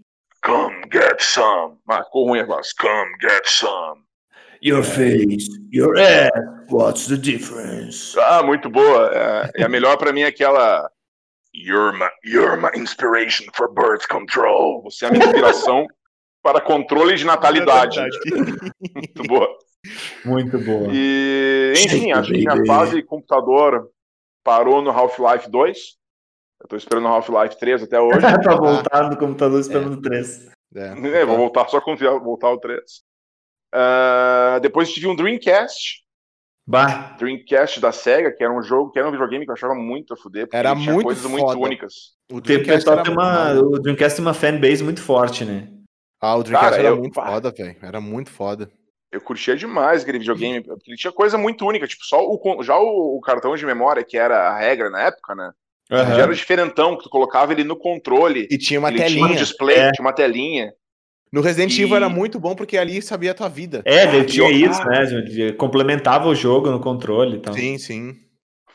Come get some. Ah, ficou ruim agora. Come get some. Your face, your ass, what's the difference? Ah, muito boa. É, a melhor pra mim é aquela. You're my, you're my inspiration for birth control. Você é a minha inspiração para controle de natalidade. Muito boa. Muito boa. E, enfim, acho que minha fase computador parou no Half-Life 2. Eu tô esperando o Half-Life 3 até hoje. pra voltar no computador esperando três. É. É, vou voltar só quando voltar o 3. Ah, depois tive um Dreamcast. Bah, Dreamcast da SEGA, que era um jogo, que era um videogame que eu achava muito a fuder, porque Era muito coisas foda. muito únicas. O Dreamcast tem uma, muito- o Dreamcast tem uma fanbase muito forte, né? Ah, o Dreamcast Cara, era eu- muito pá. foda, velho. Era muito foda. Eu curtia demais aquele videogame, porque ele tinha coisa muito única, tipo, só o, já o, o cartão de memória, que era a regra na época, né? Já era diferentão, que tu colocava ele no controle, E tinha uma ele tinha um telinha. display, É. tinha uma telinha. No Resident E- Evil era muito bom porque ali sabia a tua vida. É, daí tinha isso, né? gente? Complementava o jogo no controle e tal. Sim, sim.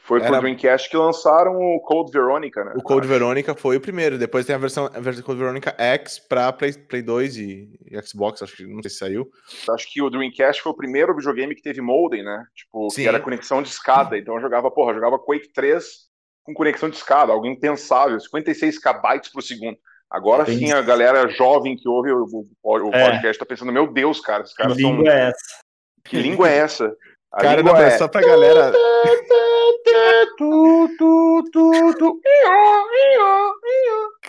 Foi Era- pro Dreamcast que lançaram o Code Veronica, né? O Code Veronica foi o primeiro. Depois tem a versão, a versão Code Veronica X pra Play, Play 2 e, e Xbox, acho que não sei se saiu. Acho que o Dreamcast foi o primeiro videogame que teve modem, né? Tipo, Sim. que era conexão de escada. Então eu jogava, porra, eu jogava Quake 3 com conexão de escada, algo impensável, 56 KB por segundo. Agora Tem sim, a galera jovem que ouve o, o- o É. podcast tá pensando, meu Deus, cara, esses Que caras são... língua é essa? Que língua é essa? A Cara, língua não, é... é só pra galera. Tu, tu, tu, tu.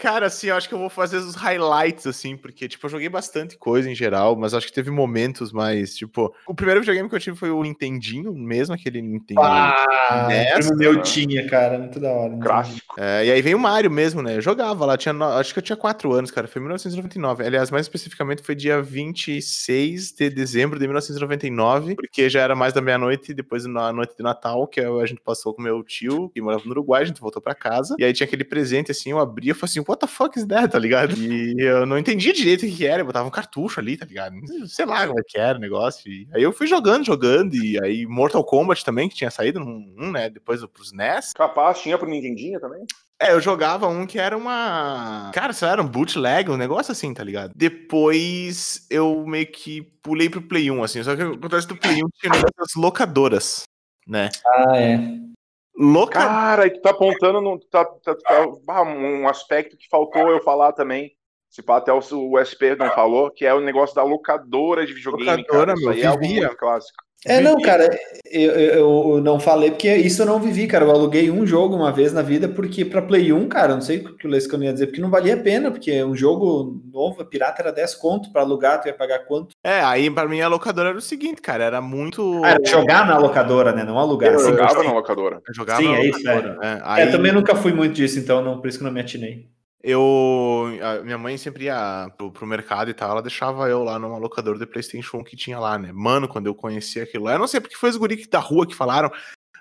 Cara, assim, eu acho que eu vou fazer os highlights, assim, porque, tipo, eu joguei bastante coisa em geral, mas acho que teve momentos mais, tipo. O primeiro videogame que eu tive foi o Nintendinho, mesmo aquele Nintendo. Ah, primo meu né? tinha, cara, muito da hora. Clássico. É, e aí veio o Mario mesmo, né? Eu jogava lá, tinha acho que eu tinha 4 anos, cara. Foi em 1999. Aliás, mais especificamente foi dia 26 de dezembro de 1999, porque já era mais da meia-noite, depois na noite de Natal, que a gente passou com meu tio, que morava no Uruguai, a gente voltou pra casa. E aí tinha aquele presente assim, eu abria e falei assim, what the fuck is that, tá ligado? E eu não entendia direito o que era, eu botava um cartucho ali, tá ligado? Sei lá como é que era o negócio. E aí eu fui jogando, jogando, e aí Mortal Kombat também, que tinha saído num, um, né? Depois pros NES. Capaz, tinha pro Nintendinho também? É, eu jogava um que era uma. Cara, isso era um bootleg, um negócio assim, tá ligado? Depois eu meio que pulei pro Play 1, assim. Só que acontece do Play 1 tinha das locadoras, né? Ah, é. Loca... Cara, e tu tá apontando no, tá, tá- tá- um aspecto que faltou eu falar também. Se pá, até o, o SP não falou, que é o negócio da locadora de videogame. Locadora, cara. Isso meu, aí é algo muito clássico. É, não, cara, eu, eu, eu não falei porque isso eu não vivi, cara. Eu aluguei um jogo uma vez na vida, porque pra Play 1, cara, não sei o que o Lescano ia dizer, porque não valia a pena, porque um jogo novo, pirata, era 10 conto pra alugar, tu ia pagar quanto? É, aí pra mim a locadora era o seguinte, cara, era muito. Ah, era jogar na locadora, né? Não alugar. Eu Sim, jogava na locadora. Eu jogava Sim, na é isso, locadora. É, É, aí também nunca fui muito disso, então não, por isso que não me atinei. Eu. minha mãe sempre ia pro, pro mercado e tal, ela deixava eu lá numa locadora de PlayStation 1 que tinha lá, né? Mano, quando eu conheci aquilo lá, eu não sei porque foi os guri da rua que falaram,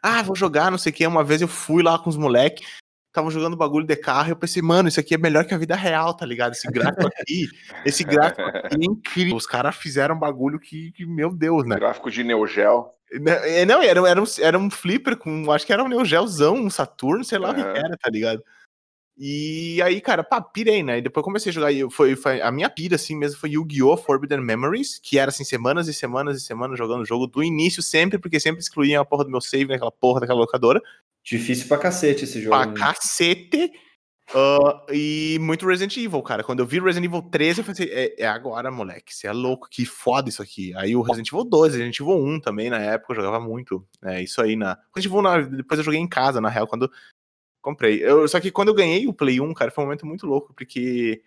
ah, vou jogar, não sei o que. Uma vez eu fui lá com os moleques, tava jogando bagulho de carro, e eu pensei, mano, isso aqui é melhor que a vida real, tá ligado? Esse gráfico aqui, esse gráfico aqui é incrível. Os caras fizeram um bagulho que, que, meu Deus, né? Gráfico de Neo Geo. Não, é, não, era, era, um, era um flipper com. Acho que era um Neo Geozão, um Saturno, sei lá o que era, tá ligado? E aí, cara, pá, pirei, né? E depois comecei a jogar. e Foi, foi, a minha pira, assim mesmo, foi Yu-Gi-Oh! Forbidden Memories, que era assim, semanas e semanas e semanas jogando o jogo do início sempre, porque sempre excluíam a porra do meu save naquela porra daquela locadora. Difícil pra cacete esse jogo. Pra né? cacete. Ah, e muito Resident Evil, cara. Quando eu vi Resident Evil 13, eu falei, é, é agora, moleque. Você é louco, que foda isso aqui. Aí o Resident Evil 2, Resident Evil 1 também, na época, eu jogava muito. É, isso aí na. Resident Evil, na- depois eu joguei em casa, na real, quando comprei. Eu, só que quando eu ganhei o Play 1, cara, foi um momento muito louco, porque.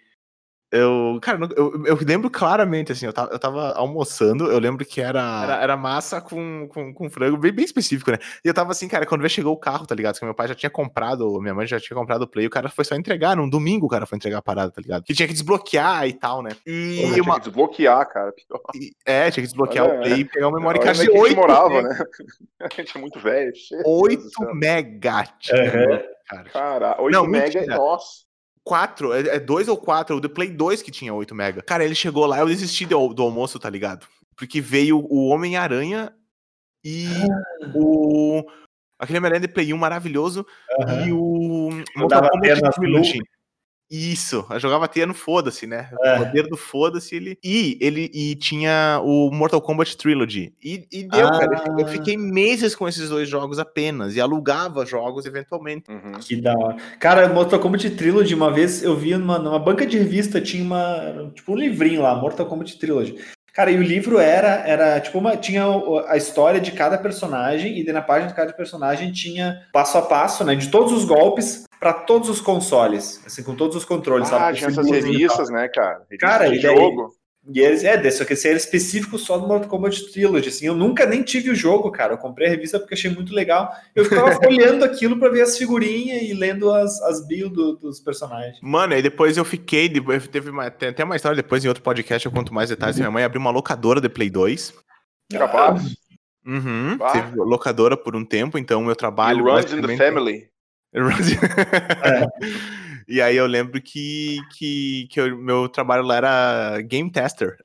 Eu, cara, eu, eu lembro claramente, assim, eu tava, eu tava almoçando, eu lembro que era, era, era massa com, com, com frango, bem, bem específico, né? E eu tava assim, cara, quando chegou o carro, tá ligado? Que meu pai já tinha comprado, minha mãe já tinha comprado o Play, o cara foi só entregar, num domingo o cara foi entregar a parada, tá ligado? Que tinha que desbloquear e tal, né? E Porra, tinha uma- que desbloquear, cara. pior. e- é, tinha que desbloquear Olha, o Play e pegar o memory Olha card de é que a gente 8, morava, né? A gente é muito velho. Meu Deus 8 do céu. mega, Aham. cara. Cara, 8 Não, mega, mentira. nossa. 4, é 2 ou 4, o do Play 2 que tinha 8 mega. Cara, ele chegou lá, eu desisti do, do almoço, tá ligado? Porque veio o Homem-Aranha e o. Aquele Homem-Aranha de Play 1 maravilhoso Aham. e o. Jogava teia nas Trilogy. Isso, eu jogava teia no foda-se, né? É. O poder do foda-se, ele. E ele e tinha o Mortal Kombat Trilogy. E, e deu, Ah. cara. Eu fiquei meses com esses dois jogos apenas. E alugava jogos eventualmente. Uhum. Que da hora. Cara, Mortal Kombat Trilogy, uma vez eu vi numa, numa banca de revista, tinha uma, tipo um livrinho lá, Mortal Kombat Trilogy. Cara, e o livro era, era tipo uma, tinha a história de cada personagem, e na página de cada personagem tinha passo a passo, né, de todos os golpes para todos os consoles, assim, com todos os controles, Ah, sabe? tinha essas revistas, né, cara? Revista Cara, de jogo. E eles, é, só que esse era específico só do Mortal Kombat Trilogy, assim, eu nunca nem tive o jogo, cara, eu comprei a revista porque achei muito legal, eu ficava folheando aquilo pra ver as figurinhas e lendo as, as bio do- dos personagens. Mano, aí depois eu fiquei. Depois teve uma, tem até uma história depois em outro podcast, eu conto mais detalhes. Minha mãe abriu uma locadora de Play 2. Capaz. Uhum. Bah. Teve locadora por um tempo, então meu E trabalho. runs in the family. Runs- E aí eu lembro que, que, que o meu trabalho lá era game tester.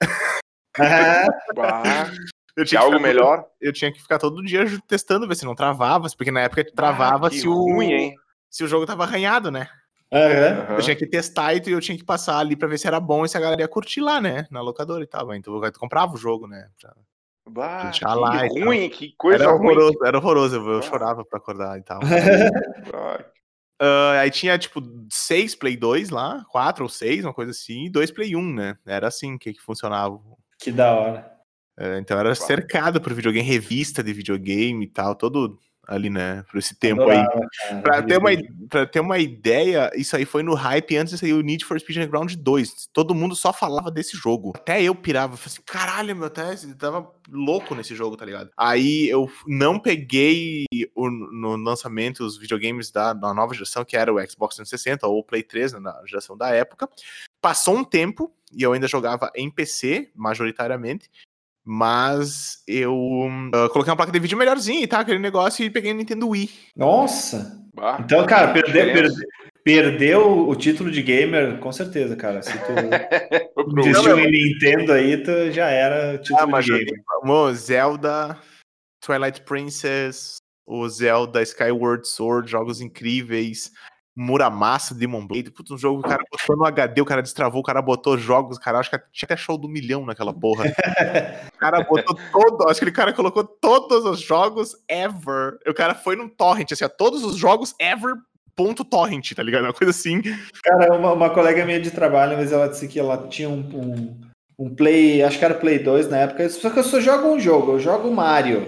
Eu que tinha que, algo ficar, melhor. eu tinha que ficar todo dia testando, ver se não travava, porque na época travava Ah, se, o, ruim, hein? se o jogo tava arranhado, né? Aham. Aham. Eu tinha que testar e eu tinha que passar ali pra ver se era bom e se a galera ia curtir lá, né? Na locadora e tal. Então eu comprava o jogo, né? pra- Bah, lá que tal. ruim, que coisa Era ruim. horroroso, era horroroso. Eu, eu Ah. chorava pra acordar e tal. Ah, Ah, aí tinha, tipo, seis Play 2 lá, quatro ou seis, uma coisa assim, e dois Play 1, né? Era assim que, que funcionava. Que da hora. É, então era cercado por videogame, revista de videogame e tal, todo ali, né? Por esse tempo aí. Adorava, cara. Pra ter, uma, pra ter uma ideia, isso aí foi no hype antes de sair o Need for Speed Underground 2. Todo mundo só falava desse jogo. Até eu pirava, falei assim, caralho, meu, até tava louco nesse jogo, tá ligado? Aí eu não peguei o- no lançamento os videogames da, da nova geração, que era o Xbox 360 ou o Play 3, né, na geração da época. Passou um tempo, e eu ainda jogava em PC, majoritariamente. Mas eu ah, coloquei uma placa de vídeo melhorzinha e tal, aquele negócio, e peguei o Nintendo Wii. Nossa! bah. Então, cara, perdeu, Diferença. perde- perdeu o título de gamer, com certeza, cara. Se tu investiu em Nintendo aí, tu já era o título Ah, mas de gamer. Mo, Zelda, Twilight Princess, o Zelda Skyward Sword, jogos incríveis. Muramasa, Demon Blade, putz, um jogo que o cara botou no HD, o cara destravou, o cara botou jogos, cara, acho que tinha até show do milhão naquela porra. o cara botou todo, acho que o cara colocou todos os jogos ever. O cara foi num torrent, assim, ó, todos os jogos ever ponto torrent, tá ligado? Uma coisa assim. Cara, uma, uma colega minha de trabalho, mas ela disse que ela tinha um, um, um Play, acho que era Play 2 na época, só que eu só jogo um jogo, eu jogo Mario.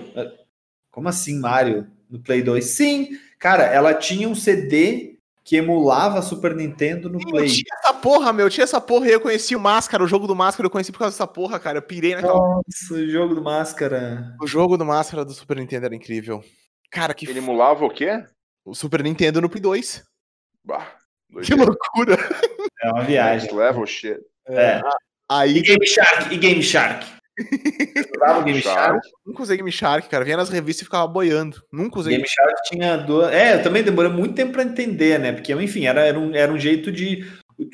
Como assim Mario no Play 2? Sim, cara, ela tinha um CD que emulava Super Nintendo no Eu Play. tinha essa porra, meu, eu tinha essa porra e eu conheci o Máscara, o jogo do Máscara eu conheci por causa dessa porra, cara. Eu pirei naquela. Nossa, o jogo do Máscara. O jogo do Máscara do Super Nintendo era incrível. Cara, que Ele emulava o quê? o Super Nintendo no Play 2. Bah, Que loucura. É uma viagem. Next level shit. É. E Aí Game Shark, e Game Shark. Usava o Game Shark. nunca usei Game Shark, cara. Vinha nas revistas e ficava boiando. Nunca usei. Game Shark tinha duas. É, eu também demorei muito tempo para entender, né? Porque, enfim, era, era, um, era um jeito de.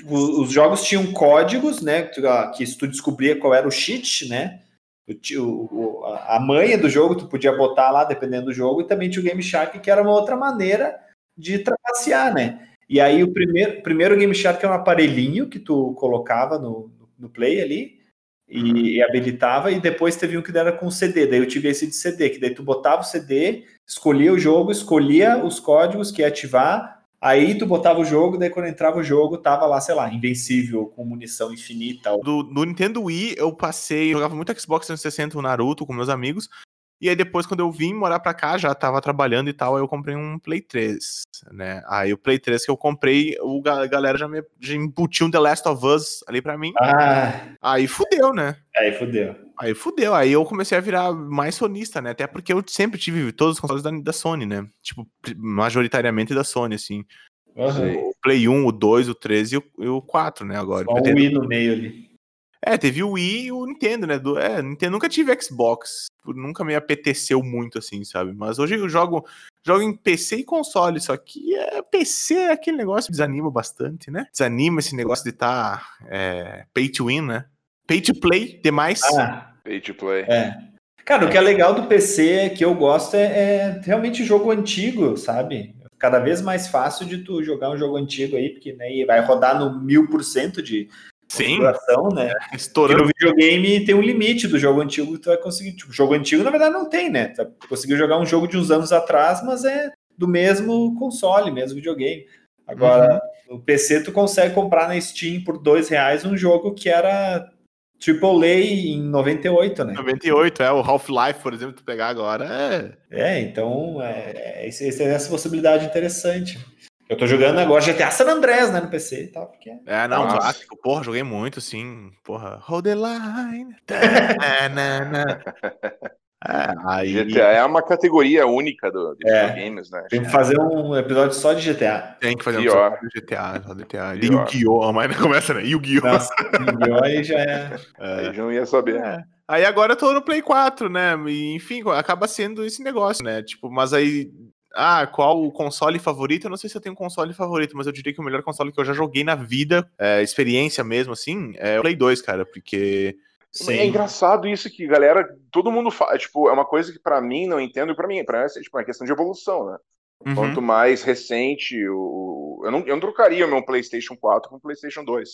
Os jogos tinham códigos, né? que, ah, Que se tu descobria qual era o cheat, né? o a manha do jogo tu podia botar lá, dependendo do jogo, e também tinha o Game Shark, que era uma outra maneira de trapacear, né? E aí o primeiro, primeiro Game Shark é um aparelhinho que tu colocava no, no play ali e, e habilitava, e depois teve um que era com CD, daí eu tive esse de CD, que daí tu botava o CD, escolhia o jogo, escolhia os códigos que ia ativar, aí tu botava o jogo, daí quando entrava o jogo, tava lá, sei lá, invencível, com munição infinita. Do, do Nintendo Wii, eu passei, eu jogava muito Xbox 360, o Naruto com meus amigos. E aí depois, quando eu vim morar pra cá, já tava trabalhando e tal, aí eu comprei um Play 3, né? Aí o Play 3 que eu comprei, o a galera já me já embutiu um The Last of Us ali pra mim. Ah, Aí fudeu, né? aí fudeu. Aí fudeu, aí eu comecei a virar mais sonista, né? Até porque eu sempre tive todos os consoles da, da Sony, né? Tipo, majoritariamente da Sony, assim. Uhum. O Play 1, o 2, o 3 e o, e o 4, né? Agora. Só um Wii no meio ali. É, teve o Wii e o Nintendo, né? Do, é, Nintendo nunca tive Xbox. Nunca me apeteceu muito, assim, sabe? Mas hoje eu jogo, jogo em PC e console. Só que é, PC é aquele negócio que desanima bastante, né? Desanima esse negócio de estar pay to win, né? Pay to play demais. Ah, Pay to play. é. Cara, o que é legal do PC que eu gosto é, é realmente jogo antigo, sabe? Cada vez mais fácil de tu jogar um jogo antigo aí, porque né, vai rodar no mil por cento de Sim, configuração, né? Porque estourando. no videogame tem um limite do jogo antigo que tu vai conseguir. Tipo, jogo antigo, na verdade, não tem, né? Tu conseguiu jogar um jogo de uns anos atrás, mas é do mesmo console, mesmo videogame. Agora, no PC tu consegue comprar na Steam por dois reais um jogo que era AAA em 98, né? 98, é. O Half-Life, por exemplo, tu pegar agora, é. É, então é, é, esse- esse- essa possibilidade interessante. Eu tô jogando agora GTA San Andreas, né, no PC e tal, porque É, não, Nossa. clássico. Porra, joguei muito, assim. Porra, hold the line. Tá, na, na. É, aí. GTA é uma categoria única do, de É. videogames, né? tem que fazer um episódio só de GTA. Tem que fazer um episódio do GTA, só do GTA. Yu-Gi-Oh! Mas começa, né? Yu-Gi-Oh! Yu-Gi-Oh! aí já é. Aí já não ia saber. É. Aí agora eu tô no Play 4, né? E, enfim, acaba sendo esse negócio, né? Tipo, mas aí. Ah, qual o console favorito? Eu não sei se eu tenho um console favorito, mas eu diria que o melhor console que eu já joguei na vida, é, experiência mesmo, assim, é o Play 2, cara, porque. É engraçado isso que, galera, todo mundo fala. Tipo, é uma coisa que pra mim não entendo, e pra mim, pra mim é tipo, uma questão de evolução, né? Uhum. Quanto mais recente, o, eu, não, eu não trocaria o meu PlayStation 4 com o PlayStation 2.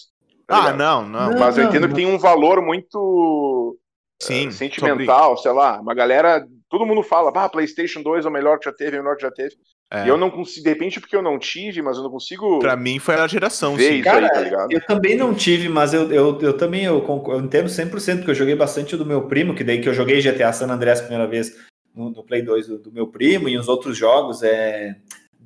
tá Ah, ligado? não, não. Não. Mas eu entendo que tem um valor muito Sim. eh, sentimental, sei lá. Uma galera. Todo mundo fala, ah, PlayStation 2 é o melhor que já teve, é o melhor que já teve. É. E eu não consigo, de repente, porque eu não tive, mas eu não consigo. Pra mim foi a geração, Ver sim. isso Cara, aí, tá ligado? Eu também não tive, mas eu, eu, eu também eu, eu entendo 100%, porque eu joguei bastante o do meu primo, que daí que eu joguei GTA San Andreas a primeira vez no, no Play 2 do, do meu primo, e os outros jogos é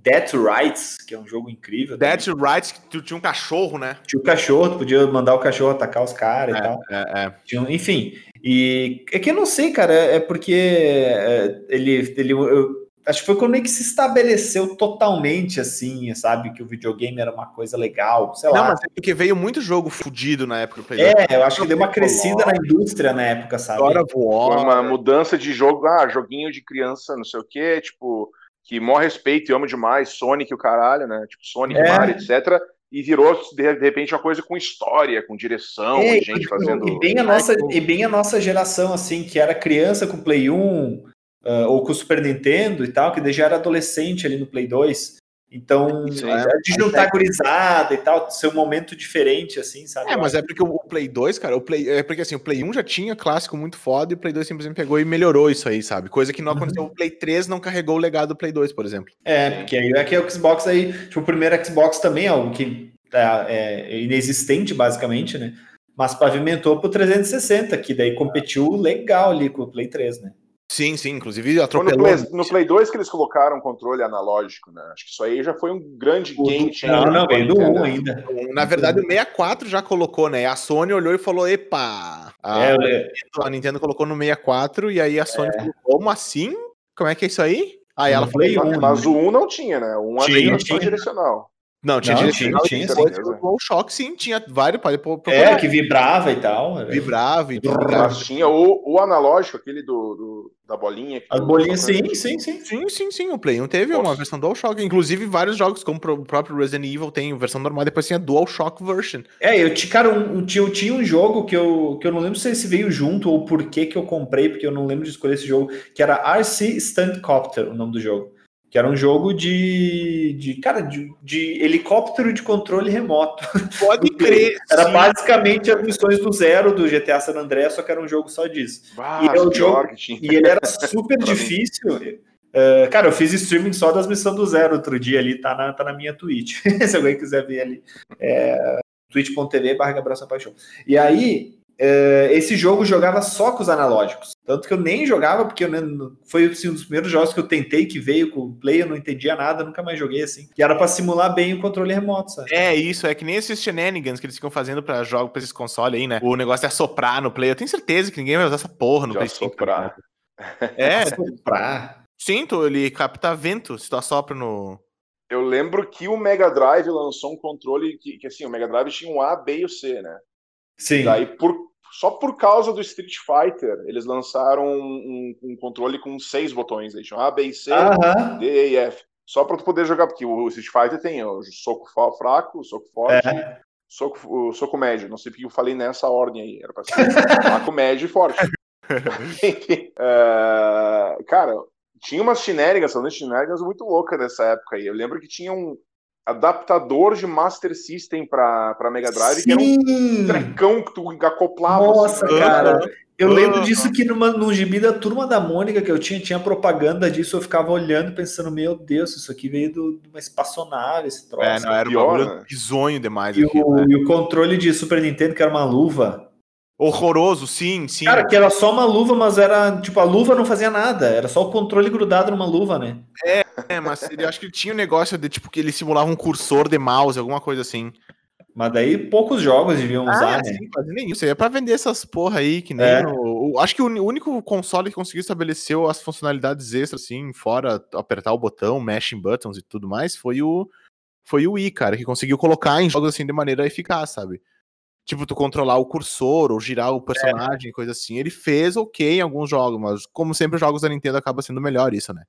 Dead to Rights, que é um jogo incrível. também. Dead Right, que tu tinha um cachorro, né? Tinha o cachorro, tu podia mandar o cachorro atacar os caras e tal. É, é. Tinha um- enfim, e é que eu não sei, cara, é porque é, ele, ele eu, acho que foi quando ele que se estabeleceu totalmente assim, sabe, que o videogame era uma coisa legal, sei Não, lá. mas é porque veio muito jogo fudido na época do Play 2. É, eu acho que deu uma crescida na indústria na época, sabe? Foi War. uma mudança de jogo, ah, joguinho de criança, não sei o quê, tipo, que maior respeito e amo demais, Sonic e o caralho, né? Tipo, Sonic, É. Mario, etc. E virou, de, repente, uma coisa com história, com direção, É, e gente fazendo. E bem, a nossa, e bem a nossa geração, assim, que era criança com Play 1, ah, ou com o Super Nintendo e tal, que já era adolescente ali no Play 2. Então, Sim. é, de juntar gurizada e tal, ser um momento diferente, assim, sabe? É, mas é porque o Play 2, cara, o Play, é porque assim, o Play 1 já tinha clássico muito foda e o Play 2 simplesmente pegou e melhorou isso aí, sabe? Coisa que não Uhum. aconteceu, o Play 3 não carregou o legado do Play 2, por exemplo. É, porque aí é que o Xbox aí, tipo, o primeiro Xbox também é algo que é, é inexistente, basicamente, né? Mas pavimentou pro 360, que daí competiu legal ali com o Play 3, né? Sim, sim, inclusive Foi no atropelou. Play, no Play 2 que eles colocaram controle analógico, né? Acho que isso aí já foi um grande O game changer. Não, não, veio do né? 1 ainda. Na verdade, o 64 já colocou, né? A Sony olhou e falou: epa! A, É, é, a Nintendo colocou no 64 e aí a Sony falou: como assim? Como é que é isso aí? Aí ela falou: 1, Mas o 1 não tinha, né? O 1 Tinha, tinha, tinha. direcional. Não, tinha Não, direcional tinha, tinha, depois sim. o DualShock, sim, tinha vários, pode pôr- É, procurar. que vibrava e tal. né? vibrava e tudo. Mas tinha o, o analógico, aquele do, do, da bolinha. As bolinhas, sim, sim, sim. Sim, sim, sim. O Play 1 teve Nossa. uma versão DualShock. Inclusive, vários jogos, como o próprio Resident Evil, tem versão normal, depois tem a DualShock version. É, eu tinha, cara, tinha, eu tinha um jogo que eu, que eu não lembro se esse veio junto ou por que que eu comprei, porque eu não lembro de escolher esse jogo, que era RC Stunt Copter, o nome do jogo. Que era um jogo de, de cara, de, de helicóptero de controle remoto. Pode crer. Era sim. basicamente as missões do zero do GTA San Andreas, só que era um jogo só disso. E é o pior jogo-. E ele era super difícil. É, cara, eu fiz streaming só das missões do zero outro dia ali, tá na, tá na minha Twitch. Se alguém quiser ver ali. É, twitch.tv barra Paixão. E aí, é, esse jogo jogava só com os analógicos. Tanto que eu nem jogava, porque eu nem- foi assim, um dos primeiros jogos que eu tentei que veio com o Play, eu não entendia nada, nunca mais joguei assim. Que era pra simular bem o controle remoto, sabe? É isso, é que nem esses shenanigans que eles ficam fazendo pra jogos, pra esses consoles aí, né? O negócio é assoprar no Play. Eu tenho certeza que ninguém vai usar essa porra no De Play 5. assoprar. É, Pra... sinto, ele capta vento se tu assopra no. Eu lembro que o Mega Drive lançou um controle que, que, assim, o Mega Drive tinha um A, B e o C, né? Sim. Daí, por, só por causa do Street Fighter, eles lançaram um, um- um controle com seis botões. Aí tinha A, B e C. D, E F. Só pra tu poder jogar, porque o Street Fighter tem o soco fraco, o soco forte, É. soco, o soco médio. Não sei porque eu falei nessa ordem aí. Era pra ser fraco, médio e forte. É, cara, tinha umas genéricas, falando de muito loucas nessa época aí. Eu lembro que tinha um adaptador de Master System pra, pra Mega Drive, que era um Sim. trecão que tu acoplava. Nossa, assim, cara. Eu lembro disso que numa, num gibi da Turma da Mônica que eu tinha, tinha propaganda disso, eu ficava olhando pensando, meu Deus, isso aqui veio do- de uma espaçonave, esse troço. É, não, era um pior, né? bizonho demais e, aquilo, o, né? e o controle de Super Nintendo, que era uma luva. Horroroso, sim, sim. Cara, que era só uma luva, mas era, tipo, a luva não fazia nada, era só o controle grudado numa luva, né? É, mas ele acho que ele tinha um negócio de tipo que ele simulava um cursor de mouse, alguma coisa assim. Mas daí poucos jogos deviam usar, ah, né? sim, quase nem isso. aí É pra vender essas porra aí, que nem. É. o- o- acho que o único console que conseguiu estabelecer as funcionalidades extras, assim, fora apertar o botão, mashing buttons e tudo mais, foi o, foi o Wii, cara, que conseguiu colocar em jogos assim de maneira eficaz, sabe? Tipo, tu controlar o cursor ou girar o personagem, coisa assim. Ele fez ok em alguns jogos, mas como sempre, os jogos da Nintendo acaba sendo melhor isso, né?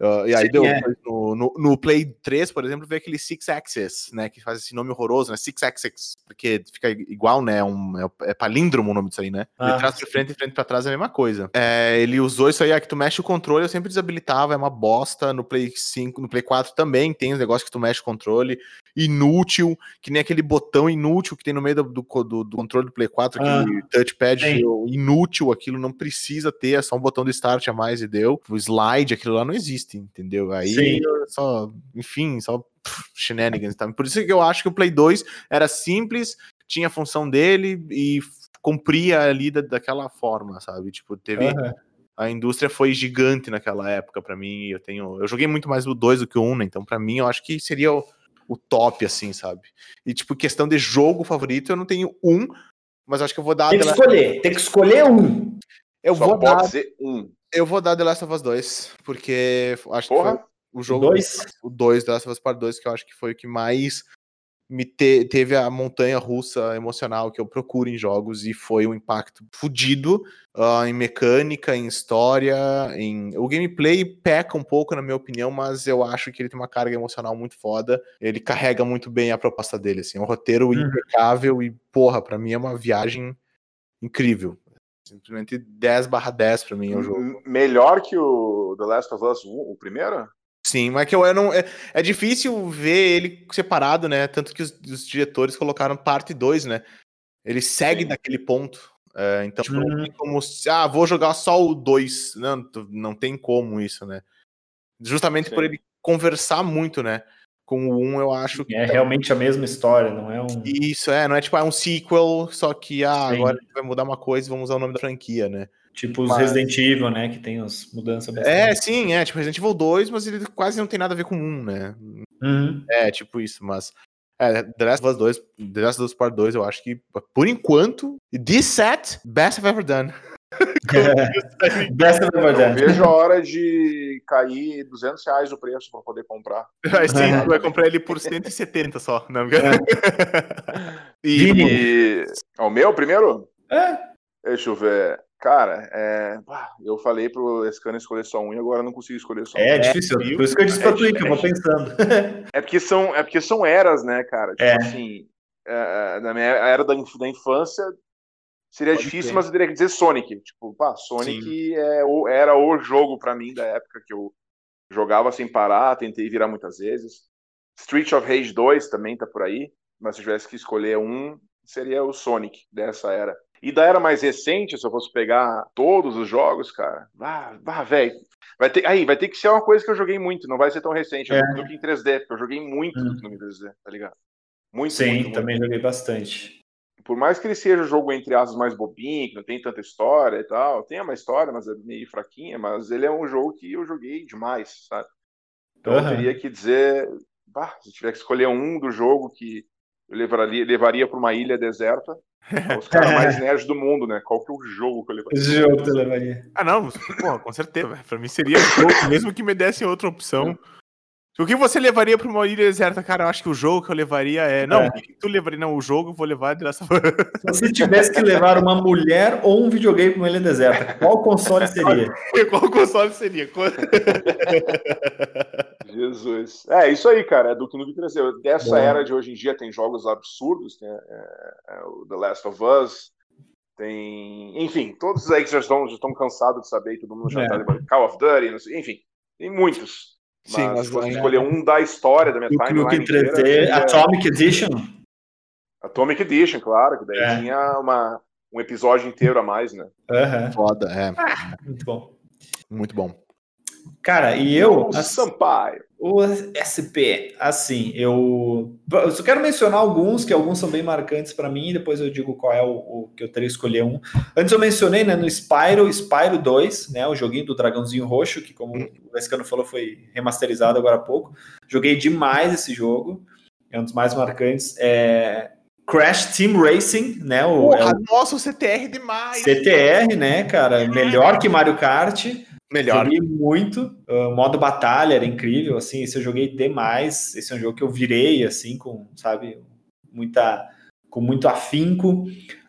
Ah, e aí Sim, deu é. no, no, no Play 3, por exemplo, veio aquele Six Axis, né? Que faz esse nome horroroso, né? Six Axis, porque fica igual, né? Um, é, é palíndromo o nome disso aí, né? De Ah, trás pra frente e frente pra trás é a mesma coisa. É, ele usou isso aí, é que tu mexe o controle, eu sempre desabilitava, é uma bosta. No Play 5, no Play 4 também tem os negócios que tu mexe o controle. Inútil, que nem aquele botão inútil que tem no meio do, do, do- do controle do Play 4, aquele touchpad sim. inútil, aquilo não precisa ter, é só um botão do start a mais e deu. O slide, aquilo lá não existe, entendeu? Aí Sim. só, enfim, só pff, shenanigans, tá? Por isso que eu acho que o Play 2 era simples, tinha a função dele e cumpria ali da, daquela forma, sabe? Tipo, teve aham. a indústria foi gigante naquela época pra mim, e eu tenho, eu joguei muito mais o 2 do que o 1, né? Então pra mim eu acho que seria o, o top assim, sabe? E tipo, questão de jogo favorito, eu não tenho um, mas acho que eu vou dar Tem que escolher, tem que escolher um. eu Só vou pode dar, ser um. Eu vou dar The Last of Us 2, porque acho que foi Porra, o jogo Dois. o 2 The Last of Us Part 2 que eu acho que foi o que mais me te- teve a montanha russa emocional que eu procuro em jogos e foi um impacto fudido ah, em mecânica, em história, em o gameplay peca um pouco na minha opinião, mas eu acho que ele tem uma carga emocional muito foda. Ele carrega muito bem a proposta dele, assim, é um roteiro Uhum. impecável e porra, pra mim é uma viagem incrível. Simplesmente 10/10 pra mim é o jogo. melhor que o The Last of Us 1, o primeiro? Sim, mas que eu, eu não. É, é difícil ver ele separado, né? Tanto que os, os diretores colocaram parte 2, né? Ele segue Sim. daquele ponto. É, então, tipo, não Uhum. tem como. Ah, vou jogar só o 2. Não, não tem como isso, né? Justamente por Sim. ele conversar muito, né? Com o 1, eu acho que. É realmente a mesma história, não é um. Isso, é, não é tipo, é um sequel, só que ah, Sim. agora vai mudar uma coisa e vamos usar o nome da franquia, né? Tipo os Mas- Resident Evil, né? Que tem as mudanças É, bastante. sim, é, tipo Resident Evil 2, mas ele quase não tem nada a ver com o 1, né? Uhum. É, tipo isso, mas. É, The Last of Us 2, The Last of Us Part 2, eu acho que, por enquanto, this set, best I've ever done. Of Não Ever vejo a hora de cair 200 reais o preço para poder comprar. Aí sim, tu vai comprar ele por 170 só. Não, e, Vini. E. É o meu primeiro? É. Deixa eu ver. Cara, é, eu falei pro Scanner escolher só um e agora eu não consigo escolher só um. É difícil, viu? por isso que eu disse pra É tu que eu vou pensando. É porque são, é porque são eras, né, cara? Tipo É. assim, é, é, na minha era da, inf- da infância seria Pode difícil, mas eu teria que dizer Sonic. Tipo, pá, Sonic é, era o jogo pra mim da época que eu jogava sem parar, tentei virar muitas vezes. Street of Rage 2 também tá por aí, mas se eu tivesse que escolher um, seria o Sonic dessa era. E da era mais recente, se eu fosse pegar todos os jogos, cara, ah, ah velho, vai ter, aí vai ter que ser uma coisa que eu joguei muito, não vai ser tão recente, é. O Duke Nukem 3D, porque eu joguei muito Hum. Nukem 3D, tá ligado? Muito, Sim, muito, muito. também joguei bastante. Por mais que ele seja um jogo entre aspas mais bobinho, que não tem tanta história e tal, tem uma história, mas é meio fraquinha, mas ele é um jogo que eu joguei demais, sabe? Então Aham. eu teria que dizer, bah, se eu tiver que escolher um do jogo que eu levaria, levaria para uma ilha deserta, os caras mais nerds do mundo, né? Qual que é o jogo que eu levaria? Esse jogo tu levaria. Ah, não, porra, com certeza. Pra mim seria jogo, mesmo que me dessem outra opção. O que você levaria pra uma ilha deserta, cara? Eu acho que o jogo que eu levaria é. Não, É. o que tu levaria? Não, o jogo eu vou levar de Last of Us. Se você tivesse que levar uma mulher ou um videogame pra uma ilha deserta, qual console seria? Qual console seria? Jesus. É, isso aí, cara. É do que no 3D. Dessa Bom. era de hoje em dia tem jogos absurdos, tem é, é, o The Last of Us, tem. Enfim, todos aí que já estão, já estão cansados de saber, todo mundo já É. tá lembrando. Call of Duty, não sei, enfim, tem muitos. Mas, Sim, mas ainda- escolher um da história da minha timeline Nukem inteira, 3D, seria Atomic Edition. Atomic Edition, claro, que daí É. tinha uma, um episódio inteiro a mais, né? Aham, Foda, é. muito bom. Muito bom. Cara, e eu, O assim, Sampaio. O SP, assim, eu, eu só quero mencionar alguns, que alguns são bem marcantes pra mim, e depois eu digo qual é o, o que eu teria que escolher um. Antes eu mencionei, né, no Spyro, Spyro 2, né, o joguinho do dragãozinho roxo, que como o Vescano falou, foi remasterizado agora há pouco. Joguei demais esse jogo, é um dos mais marcantes. É Crash Team Racing, né, o, é Porra, o nossa, o CTR demais. CTR, né, cara, melhor que Mario Kart. Melhor. Joguei muito. O modo batalha era incrível, assim. Esse eu joguei demais. Esse é um jogo que eu virei, assim, com, sabe, muita, com muito afinco.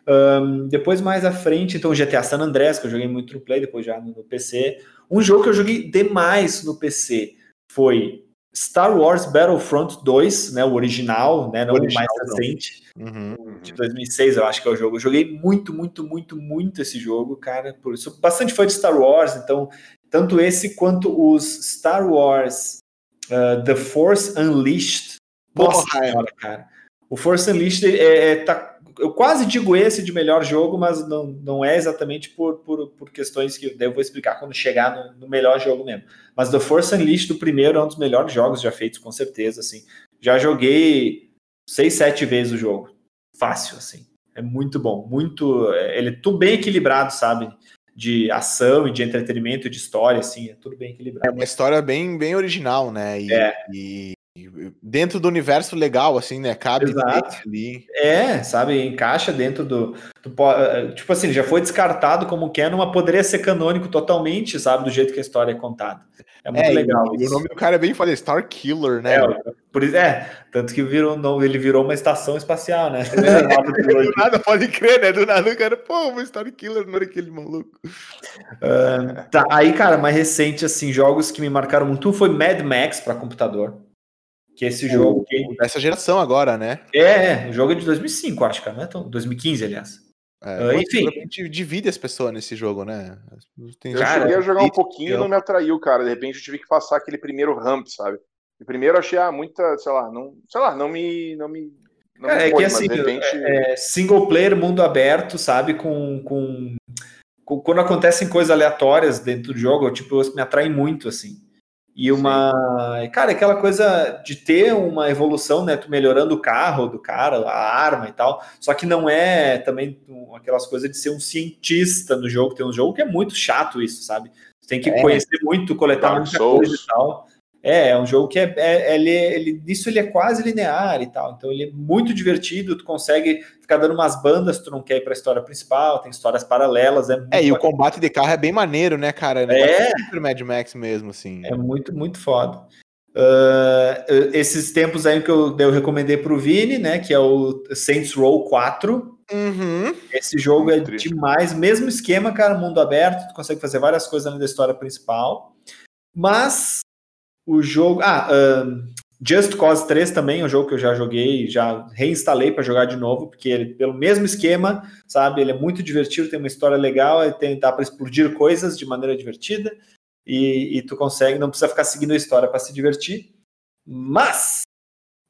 Ahn, depois, mais à frente, então, GTA San Andreas, que eu joguei muito no Play, depois já no, PC. Um jogo que eu joguei demais no PC foi Star Wars Battlefront 2, né, o original, né, não o, mais recente Uhum. de 2006, eu acho que é o jogo. Eu joguei muito, muito, muito, muito esse jogo, cara. Por isso, bastante fã de Star Wars, então, tanto esse quanto os Star Wars uh, The Force Unleashed. Nossa senhora, cara. O Force Unleashed é, é- tá, eu quase digo esse de melhor jogo, mas não, não é exatamente por, por, por questões que eu vou explicar quando chegar no, no melhor jogo mesmo. Mas The Force Unleashed, do primeiro, é um dos melhores jogos já feitos, com certeza, assim. Já joguei seis, sete vezes o jogo. Fácil, assim. É muito bom. Muito. é- Ele é tudo bem equilibrado, sabe? De ação e de entretenimento, de história, assim. É tudo bem É equilibrado. uma história bem, bem original, né? E, É. e dentro do universo legal, assim, né? Cabe ali. É, sabe? Encaixa dentro do. do po- eh, tipo assim, já foi descartado como canon, mas poderia ser canônico totalmente, sabe? Do jeito que a história é contada. É muito É, e- legal. E, o isso. nome do cara é bem falei, Star Killer, né? É, por isso, é, tanto que virou, não, ele virou uma estação espacial, né? Nova Do nada, pode crer, né? Do nada o cara, pô, o Star Killer não era aquele maluco. Ah, tá, aí, cara, mais recente, assim, jogos que me marcaram muito foi Mad Max para computador. Que esse jogo. que- Dessa geração agora, né? É, é, o jogo é de 2005, acho, cara, não é tão. 2015, aliás. É, Ah, enfim. A gente divide as pessoas nesse jogo, né? Tem Eu Cara, cheguei a jogar um pouquinho e eu- não me atraiu, cara. De repente eu tive que passar aquele primeiro ramp, sabe? O primeiro eu achei ah, muita, sei lá, não, sei lá, não me, não me, não Cara, me é foi, que assim, de repente é single player, mundo aberto, sabe? Com, com, com- quando acontecem coisas aleatórias dentro do jogo, tipo, me atrai muito, assim. E uma. Cara, aquela coisa de ter uma evolução, né? Tu melhorando o carro do cara, a arma e tal. Só que não é também aquelas coisas de ser um cientista no jogo. Tem um jogo que é muito chato isso, sabe? Tu tem que É. conhecer muito, coletar Dark muita Souls. coisa e tal. É, é um jogo que é, é- ele, ele, nisso ele é quase linear e tal. Então ele é muito divertido, tu consegue ficar dando umas bandas, tu não quer ir pra história principal, tem histórias paralelas, é muito, É, e o combate de carro é bem maneiro, né, cara? É. Super Mad Max mesmo, assim. é muito, muito foda. Ah, esses tempos aí que eu, eu recomendei pro Vini, né, que é o Saints Row 4, Uhum. Esse jogo é Muito triste. demais. Mesmo esquema, cara, mundo aberto, tu consegue fazer várias coisas além da história principal. Mas o jogo. Ah, ahn, Just Cause 3 também é um jogo que eu já joguei, já reinstalei para jogar de novo, porque ele, pelo mesmo esquema, sabe? Ele é muito divertido, tem uma história legal, ele tem, dá para explodir coisas de maneira divertida. E, e tu consegue, não precisa ficar seguindo a história para se divertir. Mas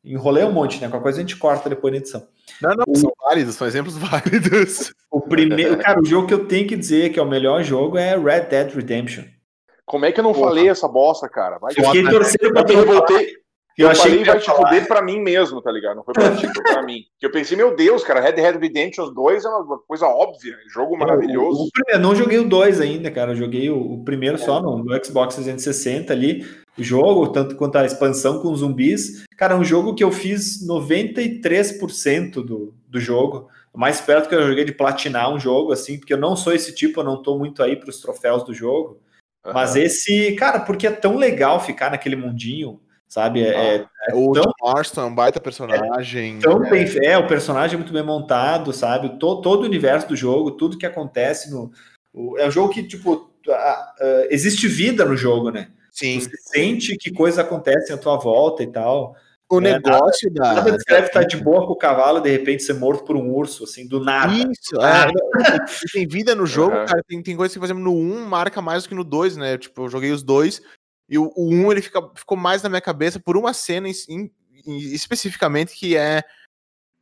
enrolei um monte, né? Qualquer coisa a gente corta depois na edição. Não, não, são válidos, são exemplos válidos. O primeiro, cara, o jogo que eu tenho que dizer que é o melhor jogo é Red Dead Redemption. Como é que eu não Porra. falei essa bosta, cara? Vai Eu fiquei torcendo pra Eu falar. revoltei. Eu Eu, achei falei que vai te falar. fuder pra mim mesmo, tá ligado? Não foi pra ti, foi pra mim. Que eu pensei, meu Deus, cara, Red Dead Redemption 2 é uma coisa óbvia. Jogo O, maravilhoso. primeiro, não joguei o 2 ainda, cara. Eu joguei o, o primeiro só no, no Xbox 360 ali. O jogo, tanto quanto a expansão com zumbis. Cara, é um jogo que eu fiz 93% do, do jogo. Mais perto que eu joguei de platinar um jogo, assim, porque eu não sou esse tipo, eu não tô muito aí pros troféus do jogo. Mas esse, cara, porque é tão legal ficar naquele mundinho, sabe? É, é O tão- Marston é um baita personagem. tão bem é o personagem é muito bem montado sabe todo, todo o universo do jogo tudo que acontece no o- é um jogo que tipo a- a- existe vida no jogo né Sim. você sente que coisas acontecem à tua volta e tal O É, negócio da. nada descreve estar de boa com o cavalo e de repente ser morto por um urso assim do nada Isso, é. E tem vida no jogo, Aham. cara. Tem, tem coisa que, por exemplo, no 1 marca mais do que no 2, né? Tipo, eu joguei os dois. E o, o 1 ele fica, ficou mais na minha cabeça por uma cena em- em- em- especificamente que é,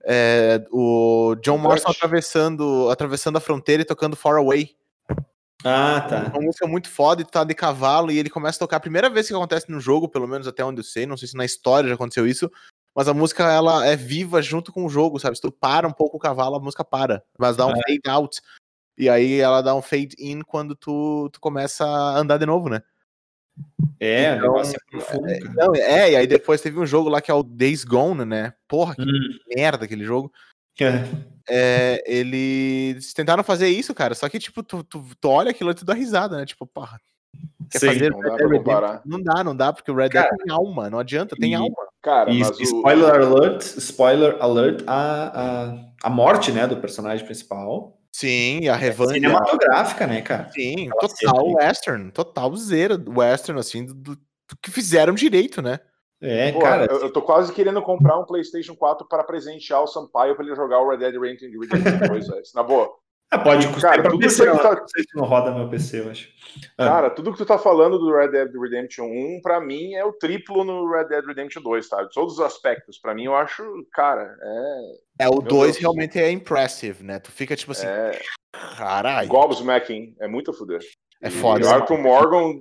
é, o John Dutch. atravessando, atravessando a fronteira e tocando Far Away. Ah tá Uma música muito foda e tu tá de cavalo e ele começa a tocar. A primeira vez que acontece no jogo, pelo menos até onde eu sei, não sei se na história já aconteceu isso, mas a música ela é viva junto com o jogo, sabe? Se tu para um pouco o cavalo, a música para, mas dá um fade out. E aí ela dá um fade in quando tu, tu começa a andar de novo, né? é Então, é profundo cara. Não, é, e aí depois teve um jogo lá que é o Days Gone, né? Porra, que Hum. merda aquele jogo. É. É, eles tentaram fazer isso, cara, só que, tipo, tu, tu, tu olha aquilo e tu dá risada, né? Tipo, porra, quer Sim. fazer Não Red dá Dead. Não dá, não dá, porque o Red Dead tem alma, não adianta, tem e- alma. Cara, E o. spoiler alert, spoiler alert, a, a, a morte, né, do personagem principal. Sim, a revanche. Cinematográfica, né, cara? Sim, Aquela total western, total zero western, assim, do, do- do que fizeram direito, né? É, Pô, cara. eu, eu tô quase querendo comprar um PlayStation 4 para presentear o Sampaio pra ele jogar o Red Dead Redemption 2, velho. Na boa. Ah, pode Cara, custar pra tudo PC, isso aí não, que tá- não sei se não roda meu PC, eu acho. Ah. Cara, tudo que tu tá falando do Red Dead Redemption 1, pra mim, é o triplo no Red Dead Redemption 2, sabe? Todos os aspectos. Pra mim, eu acho, cara, É, o Meu 2 Deus. realmente é impressive, né? Tu fica tipo assim, é, é caralho, gobsmacking. É muito a fuder. é E foda. o Arthur Morgan,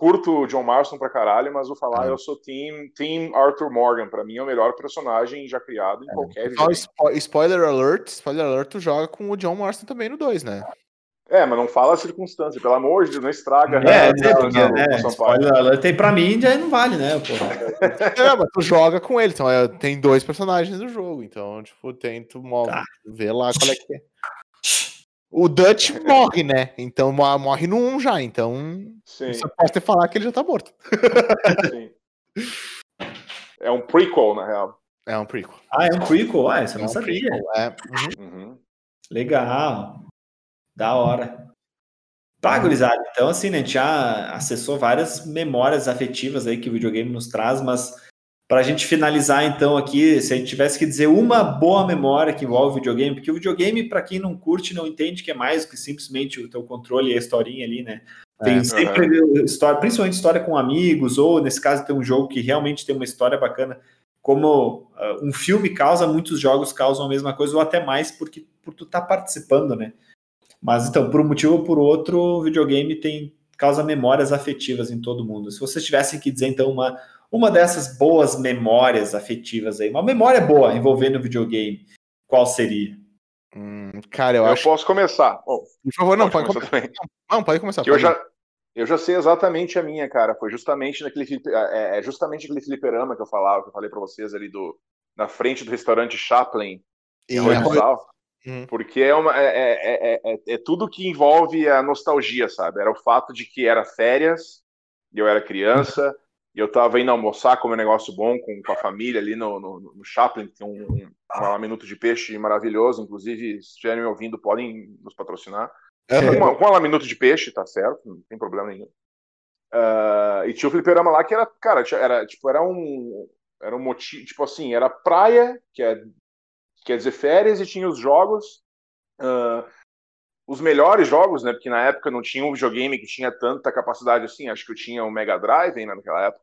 curto o John Marston pra caralho, mas vou falar, Ah. eu sou team, team Arthur Morgan. Pra mim, é o melhor personagem já criado em qualquer Só videogame. spo- spoiler alert, spoiler alert, tu joga com o John Marston também no 2, né? É, mas não fala a circunstância, pelo amor de Deus, não estraga. É, né, reação porque, do- né, spoiler alert, tem pra mim já não vale, né, porra. É, mas tu joga com ele, então é, tem dois personagens no jogo, então, tipo, tem, tu Tá. vê lá qual é que é. O Dutch morre, né? Então mo- morre no 1 já, então Sim, você pode ter falar que ele já tá morto. sim. É um prequel, na real. É um prequel. Ah, é um prequel? Ah, isso eu É não um sabia. prequel, é. Uhum. Uhum. Legal. Da hora. Tá, gurizada. Então, assim, né, a gente já acessou várias memórias afetivas aí que o videogame nos traz, mas para a gente finalizar, então, aqui, se a gente tivesse que dizer uma boa memória que envolve o videogame, porque o videogame, para quem não curte, não entende que é mais do que simplesmente o teu controle e a historinha ali, né? Tem É, sempre história, principalmente história com amigos, ou nesse caso tem um jogo que realmente tem uma história bacana. Como ah, um filme causa, muitos jogos causam a mesma coisa, ou até mais, porque por tu tá participando, né? Mas então, por um motivo ou por outro, o videogame tem causa memórias afetivas em todo mundo. Se vocês tivessem que dizer, então, uma, uma dessas boas memórias afetivas aí, uma memória boa envolvendo o videogame, qual seria? Hum, cara, eu, Eu, acho. posso começar. Bom, Por favor, não, pode, começar começar. também. Não, pode começar. Que eu pode. já, eu já sei exatamente a minha, cara. Foi justamente naquele flipe- é, é justamente aquele fliperama que eu falava, que eu falei pra vocês ali do na frente do restaurante Chaplin, E em é. Uhum. Porque é, uma, é, é, é, é- é tudo que envolve a nostalgia, sabe? Era o fato de que era férias, eu era criança, e eu tava indo almoçar, comer um negócio bom com, com a família ali no, no, no Chaplin, que tem um, um, um minuto de peixe maravilhoso, inclusive, se estiverem me ouvindo, podem nos patrocinar. Uma, com uma minuto de peixe, tá certo, não tem problema nenhum. Uh, e tinha o fliperama lá que era, cara, era tipo, era um. Era um motivo, tipo assim, era praia, que é, quer dizer férias, e tinha os jogos. Uh, os melhores jogos, né? Porque na época não tinha um videogame que tinha tanta capacidade assim. Acho que eu tinha o Mega Drive ainda naquela época.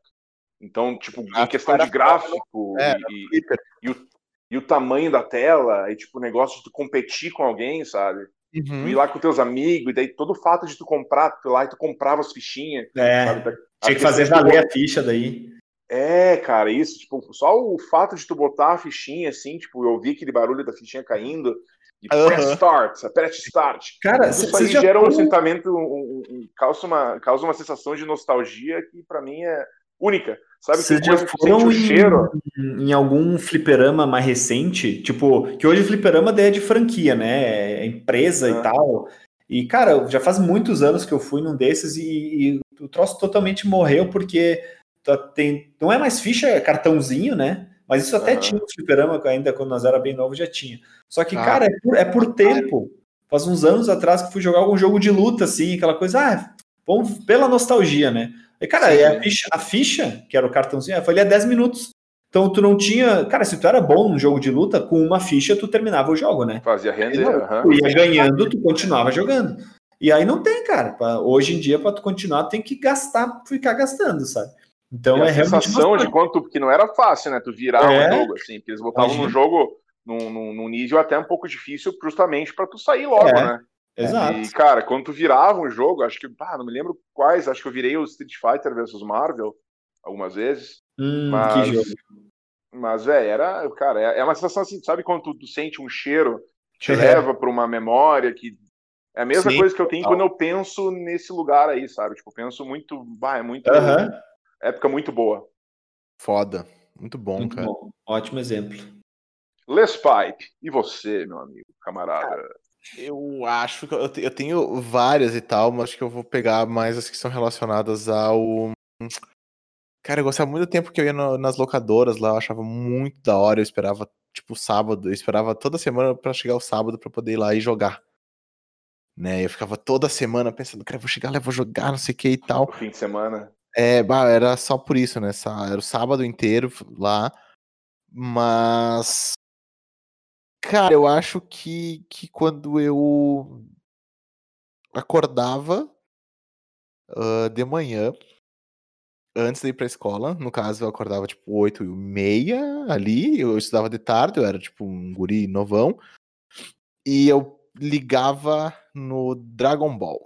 Então, tipo, em questão de gráfico É, e, e, e, o, e o tamanho da tela, e tipo, o negócio de tu competir com alguém, sabe? Tu Uhum. ir lá com teus amigos, e daí todo o fato de tu comprar, tu ir lá e tu comprava as fichinhas. É, sabe? Tinha que fazer de tu valer a ficha daí. é, cara, isso, tipo, só o fato de tu botar a fichinha assim, tipo, eu ouvi aquele barulho da fichinha caindo, e Aham. press start, press start. Cara, Isso aí já gera um sentimento, um, um- um- causa, uma, causa uma sensação de nostalgia que pra mim é única. Sabe Vocês que já foram o em- cheiro. em algum fliperama mais recente, tipo, que hoje fliperama daí é de franquia, né? É empresa É. e tal. E, cara, já faz muitos anos que eu fui num desses e, e o troço totalmente morreu porque tá- tem, não é mais ficha, é cartãozinho, né? Mas isso até Aham. tinha no fliperama, ainda quando nós era bem novo já tinha. Só que, Ah. cara, é por, é por tempo. Faz uns anos atrás que fui jogar algum jogo de luta, assim, aquela coisa, ah, vamos pela nostalgia, né? E, cara, Sim. e a, ficha, a ficha, que era o cartãozinho, foi ali a 10 minutos. Então tu não tinha. Cara, se tu era bom num jogo de luta, com uma ficha tu terminava o jogo, né? Fazia render. Não, aham. Tu ia ganhando, tu continuava jogando. E aí não tem, cara. Pra- hoje em dia, pra tu continuar, tem que gastar, ficar gastando, sabe? Então E a é realmente. sensação de quanto. Porque não era fácil, né? Tu virar É. um jogo, assim, porque eles botavam Imagina. um jogo num, num, num nível até um pouco difícil, justamente pra tu sair logo, É. né? Exato. E, cara, quando tu virava um jogo, acho que, ah, não me lembro quais, acho que eu virei o Street Fighter versus Marvel algumas vezes. Hum, Mas, que jogo. mas velho, era, cara, é é uma sensação assim, sabe quando tu, tu sente um cheiro, te É. leva pra uma memória que é a mesma Sim, coisa que eu tenho total. quando eu penso nesse lugar aí, sabe? Tipo, penso muito, bah, é muito Aham. Época muito boa. Foda. Muito bom, Muito cara. bom. Ótimo exemplo. Les Pipe, e você, meu amigo, camarada? Eu acho que eu, eu tenho várias e tal, mas acho que eu vou pegar mais as que são relacionadas ao. Cara, eu gostava muito do tempo que eu ia no- nas locadoras lá, eu achava muito da hora, eu esperava, tipo, sábado, eu esperava toda semana pra chegar o sábado pra poder ir lá e jogar. Né? Eu ficava toda semana pensando, cara, eu vou chegar lá, eu vou jogar, não sei o que e tal. Fim de semana. É, bah, era só por isso, né? Era o sábado inteiro lá. Mas. Cara, eu acho que, que quando eu acordava ah, de manhã, antes de ir pra escola, no caso eu acordava tipo 8 e meia ali, eu estudava de tarde, eu era tipo um guri novão, e eu ligava no Dragon Ball.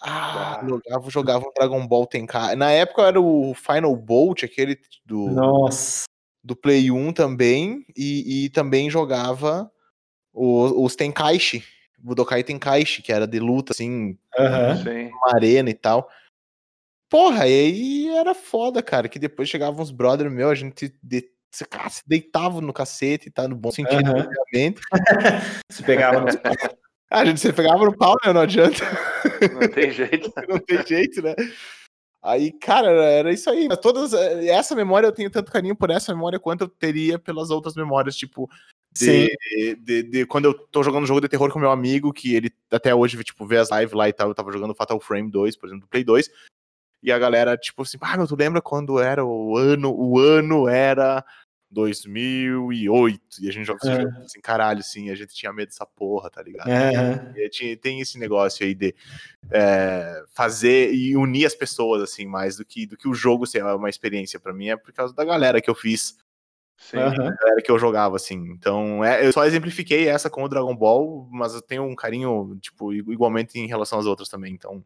Ah, jogava, jogava um Dragon Ball Tenkai. Na época era o Final Bolt, aquele do, Nossa. do Play 1 também, e, e também jogava o- os Tenkaichi, Budokai Tenkaichi, que era de luta, assim. Sim. uma arena e tal. Porra, e aí era foda, cara, que depois chegavam uns brother meu, a gente de, se, cara, se deitava no cacete, tá? No bom sentido, Aham. obviamente. Se pegava no Ah, a gente se pegava no pau, né? Não adianta. Não tem jeito. não tem jeito, né? Aí, cara, era isso aí. Todas, eh, essa memória eu tenho tanto carinho por essa memória quanto eu teria pelas outras memórias, tipo, Sim. de, de, de quando eu tô jogando um jogo de terror com meu amigo, que ele até hoje, tipo, vê as lives lá e tal, eu tava jogando Fatal Frame 2, por exemplo, do Play 2, e a galera, tipo assim, ah, meu, tu lembra quando era o ano, o ano era 2008, e a gente joga esse É. jogo assim, caralho, sim, a gente tinha medo dessa porra, tá ligado? Aham. E tinha- tem esse negócio aí de é, fazer e unir as pessoas, assim, mais do que, do que o jogo ser uma experiência pra mim, é por causa da galera que eu fiz, Sim. Galera que eu jogava, assim. Então, é, eu só exemplifiquei essa com o Dragon Ball, mas eu tenho um carinho, tipo, igualmente em relação às outras também, então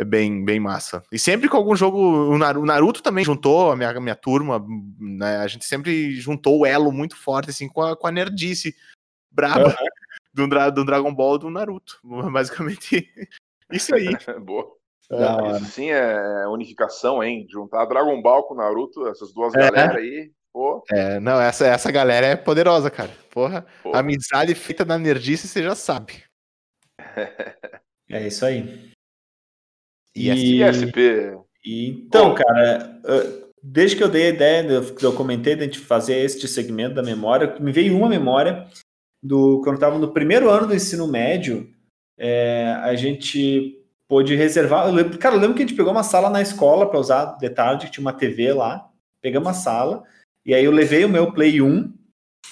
é bem, bem massa. E sempre com algum jogo, o Naru- o Naruto também juntou a minha, minha turma, né, a gente sempre juntou o elo muito forte, assim, com a, com a nerdice braba do, Dra- do Dragon Ball e do Naruto. Basicamente, isso aí. Boa. Isso sim é unificação, hein? Juntar Dragon Ball com Naruto, essas duas É. galera aí. Pô, É, não, essa, essa galera é poderosa, cara. Porra, pô. amizade feita na nerdice, você já sabe. É isso aí. E E- E então, cara, desde que eu dei a ideia, eu, eu comentei de a fazer este segmento da memória, me veio uma memória do quando estava no primeiro ano do ensino médio, é, a gente pôde reservar. Eu lembro, cara, eu lembro que a gente pegou uma sala na escola para usar de tarde, que tinha uma TV lá, pegamos uma sala, e aí eu levei o meu Play 1,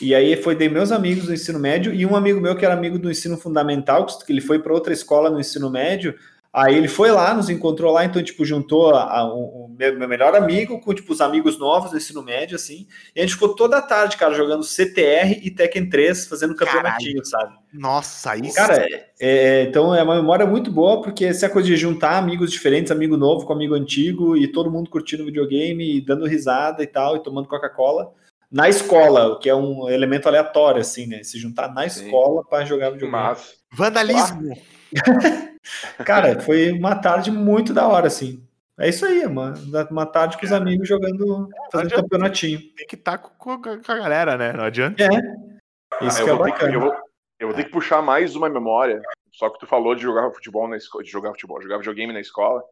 e aí foi de meus amigos do ensino médio, e um amigo meu que era amigo do ensino fundamental, que ele foi para outra escola no ensino médio, Aí ele foi lá, nos encontrou lá, então, tipo, juntou o meu, meu, melhor amigo com, tipo, os amigos novos do ensino médio, assim. E a gente ficou toda a tarde, cara, jogando CTR e Tekken 3, fazendo campeonatinho, sabe? Nossa, isso. Cara, é, é, então é uma memória muito boa, porque essa coisa de juntar amigos diferentes, amigo novo com amigo antigo, e todo mundo curtindo videogame, e dando risada e tal, e tomando Coca-Cola. Na escola, o que é um elemento aleatório, assim, né? Se juntar na Sim. escola para jogar videogame. Mas... Vandalismo! Cara, foi uma tarde muito da hora, assim. É isso aí, uma, uma tarde com os amigos jogando, é, fazendo adianta, campeonatinho. Tem que estar tá com, com, a galera, né? Não adianta. É. Isso ah, que é bacana. Que, eu, vou, eu vou ter que puxar mais uma memória, só que tu falou de jogar futebol na escola, de jogar futebol, jogar videogame na escola,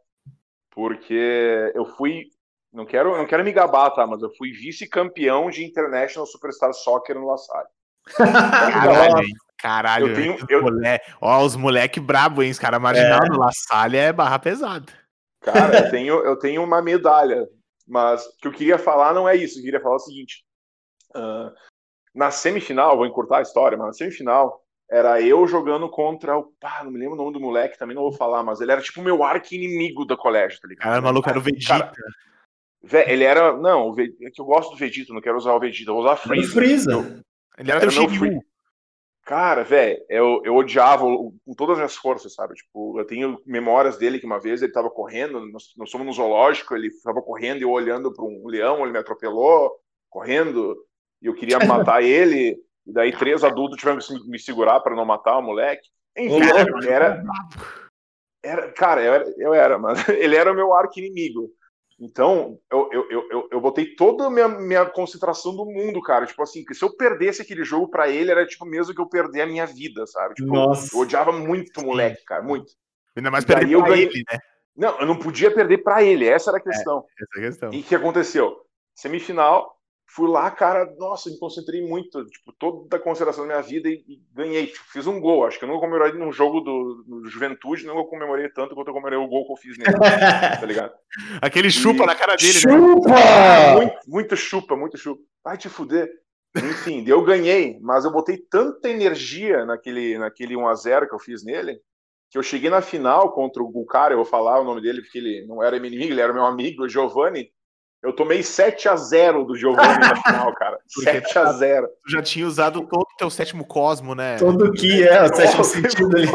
porque eu fui, não quero, não quero me gabar, tá? Mas eu fui vice-campeão de International Superstar Soccer no La Salle. Caralho, Caralho, eu tenho, eu... Moleque, ó, os moleque brabo, hein? Os caras marginal é. no La Salle é barra pesada. Cara, eu tenho, eu tenho uma medalha, mas o que eu queria falar não é isso. Eu queria falar o seguinte: uh, na semifinal, vou encurtar a história, mas na semifinal era eu jogando contra o. Pá, não me lembro o nome do moleque, também não vou falar, mas ele era tipo o meu arco inimigo do colégio, tá ligado? Cara, maluco era o Vegeta. Cara, ele era. Não, é que eu gosto do Vegeta, não quero usar o Vegeta, eu vou usar a Freeza. Freeza. Ele era, era o Shiryu. Cara, velho, eu, eu odiava com todas as forças, sabe? Tipo, eu tenho memórias dele que uma vez ele tava correndo, nós, nós fomos no zoológico, ele tava correndo e eu olhando para um leão, ele me atropelou, correndo, e eu queria matar ele, e daí três adultos tiveram que me segurar para não matar o moleque. Enfim, era, era, cara, eu era, eu era, mas ele era o meu arco inimigo. Então, eu, eu, eu, eu botei toda a minha, minha concentração do mundo, cara. Tipo assim, que se eu perdesse aquele jogo para ele, era tipo mesmo que eu perder a minha vida, sabe? Tipo, Nossa. eu odiava muito o moleque, cara, muito. Ainda mais perder pra ganhei... ele, né? Não, eu não podia perder para ele, essa era a questão. É, essa é a questão. E o que aconteceu? Semifinal, fui lá, cara, nossa, me concentrei muito, tipo, toda a consideração da minha vida e, e ganhei. Tipo, fiz um gol. Acho que eu nunca comemorei num jogo do, do Juventude, nunca comemorei tanto quanto eu comemorei o gol que eu fiz nele, tá ligado? Aquele chupa e... na cara dele, chupa! né? Muito, muito chupa, muito chupa. Vai te fuder. Enfim, eu ganhei, mas eu botei tanta energia naquele, naquele 1x0 que eu fiz nele, que eu cheguei na final contra o cara, eu vou falar o nome dele porque ele não era meu inimigo, ele era meu amigo, o Giovanni. Eu tomei 7 a 0 do Giovanni na final, cara. 7 a 0 Tu já tinha usado todo o teu sétimo cosmo, né? Todo o ki, é, o sétimo sentido ali.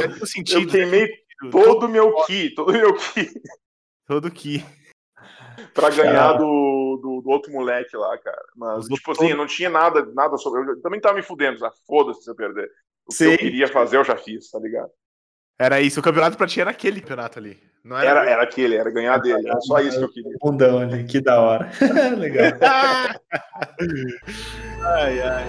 Eu queimei todo o meu ki, todo o meu ki. Todo o ki. pra ganhar do, do, do, outro moleque lá, cara. Mas, tipo assim, eu não tinha nada, nada sobre. Eu também tava me fudendo, já. Foda-se se eu perder. O Sim. que eu queria fazer, eu já fiz, tá ligado? Era isso, o campeonato pra ti era aquele campeonato ali. Não era, era, era aquele, era ganhar dele. Era só isso que eu queria. Bundão ali, que da hora. Legal. ai, ai.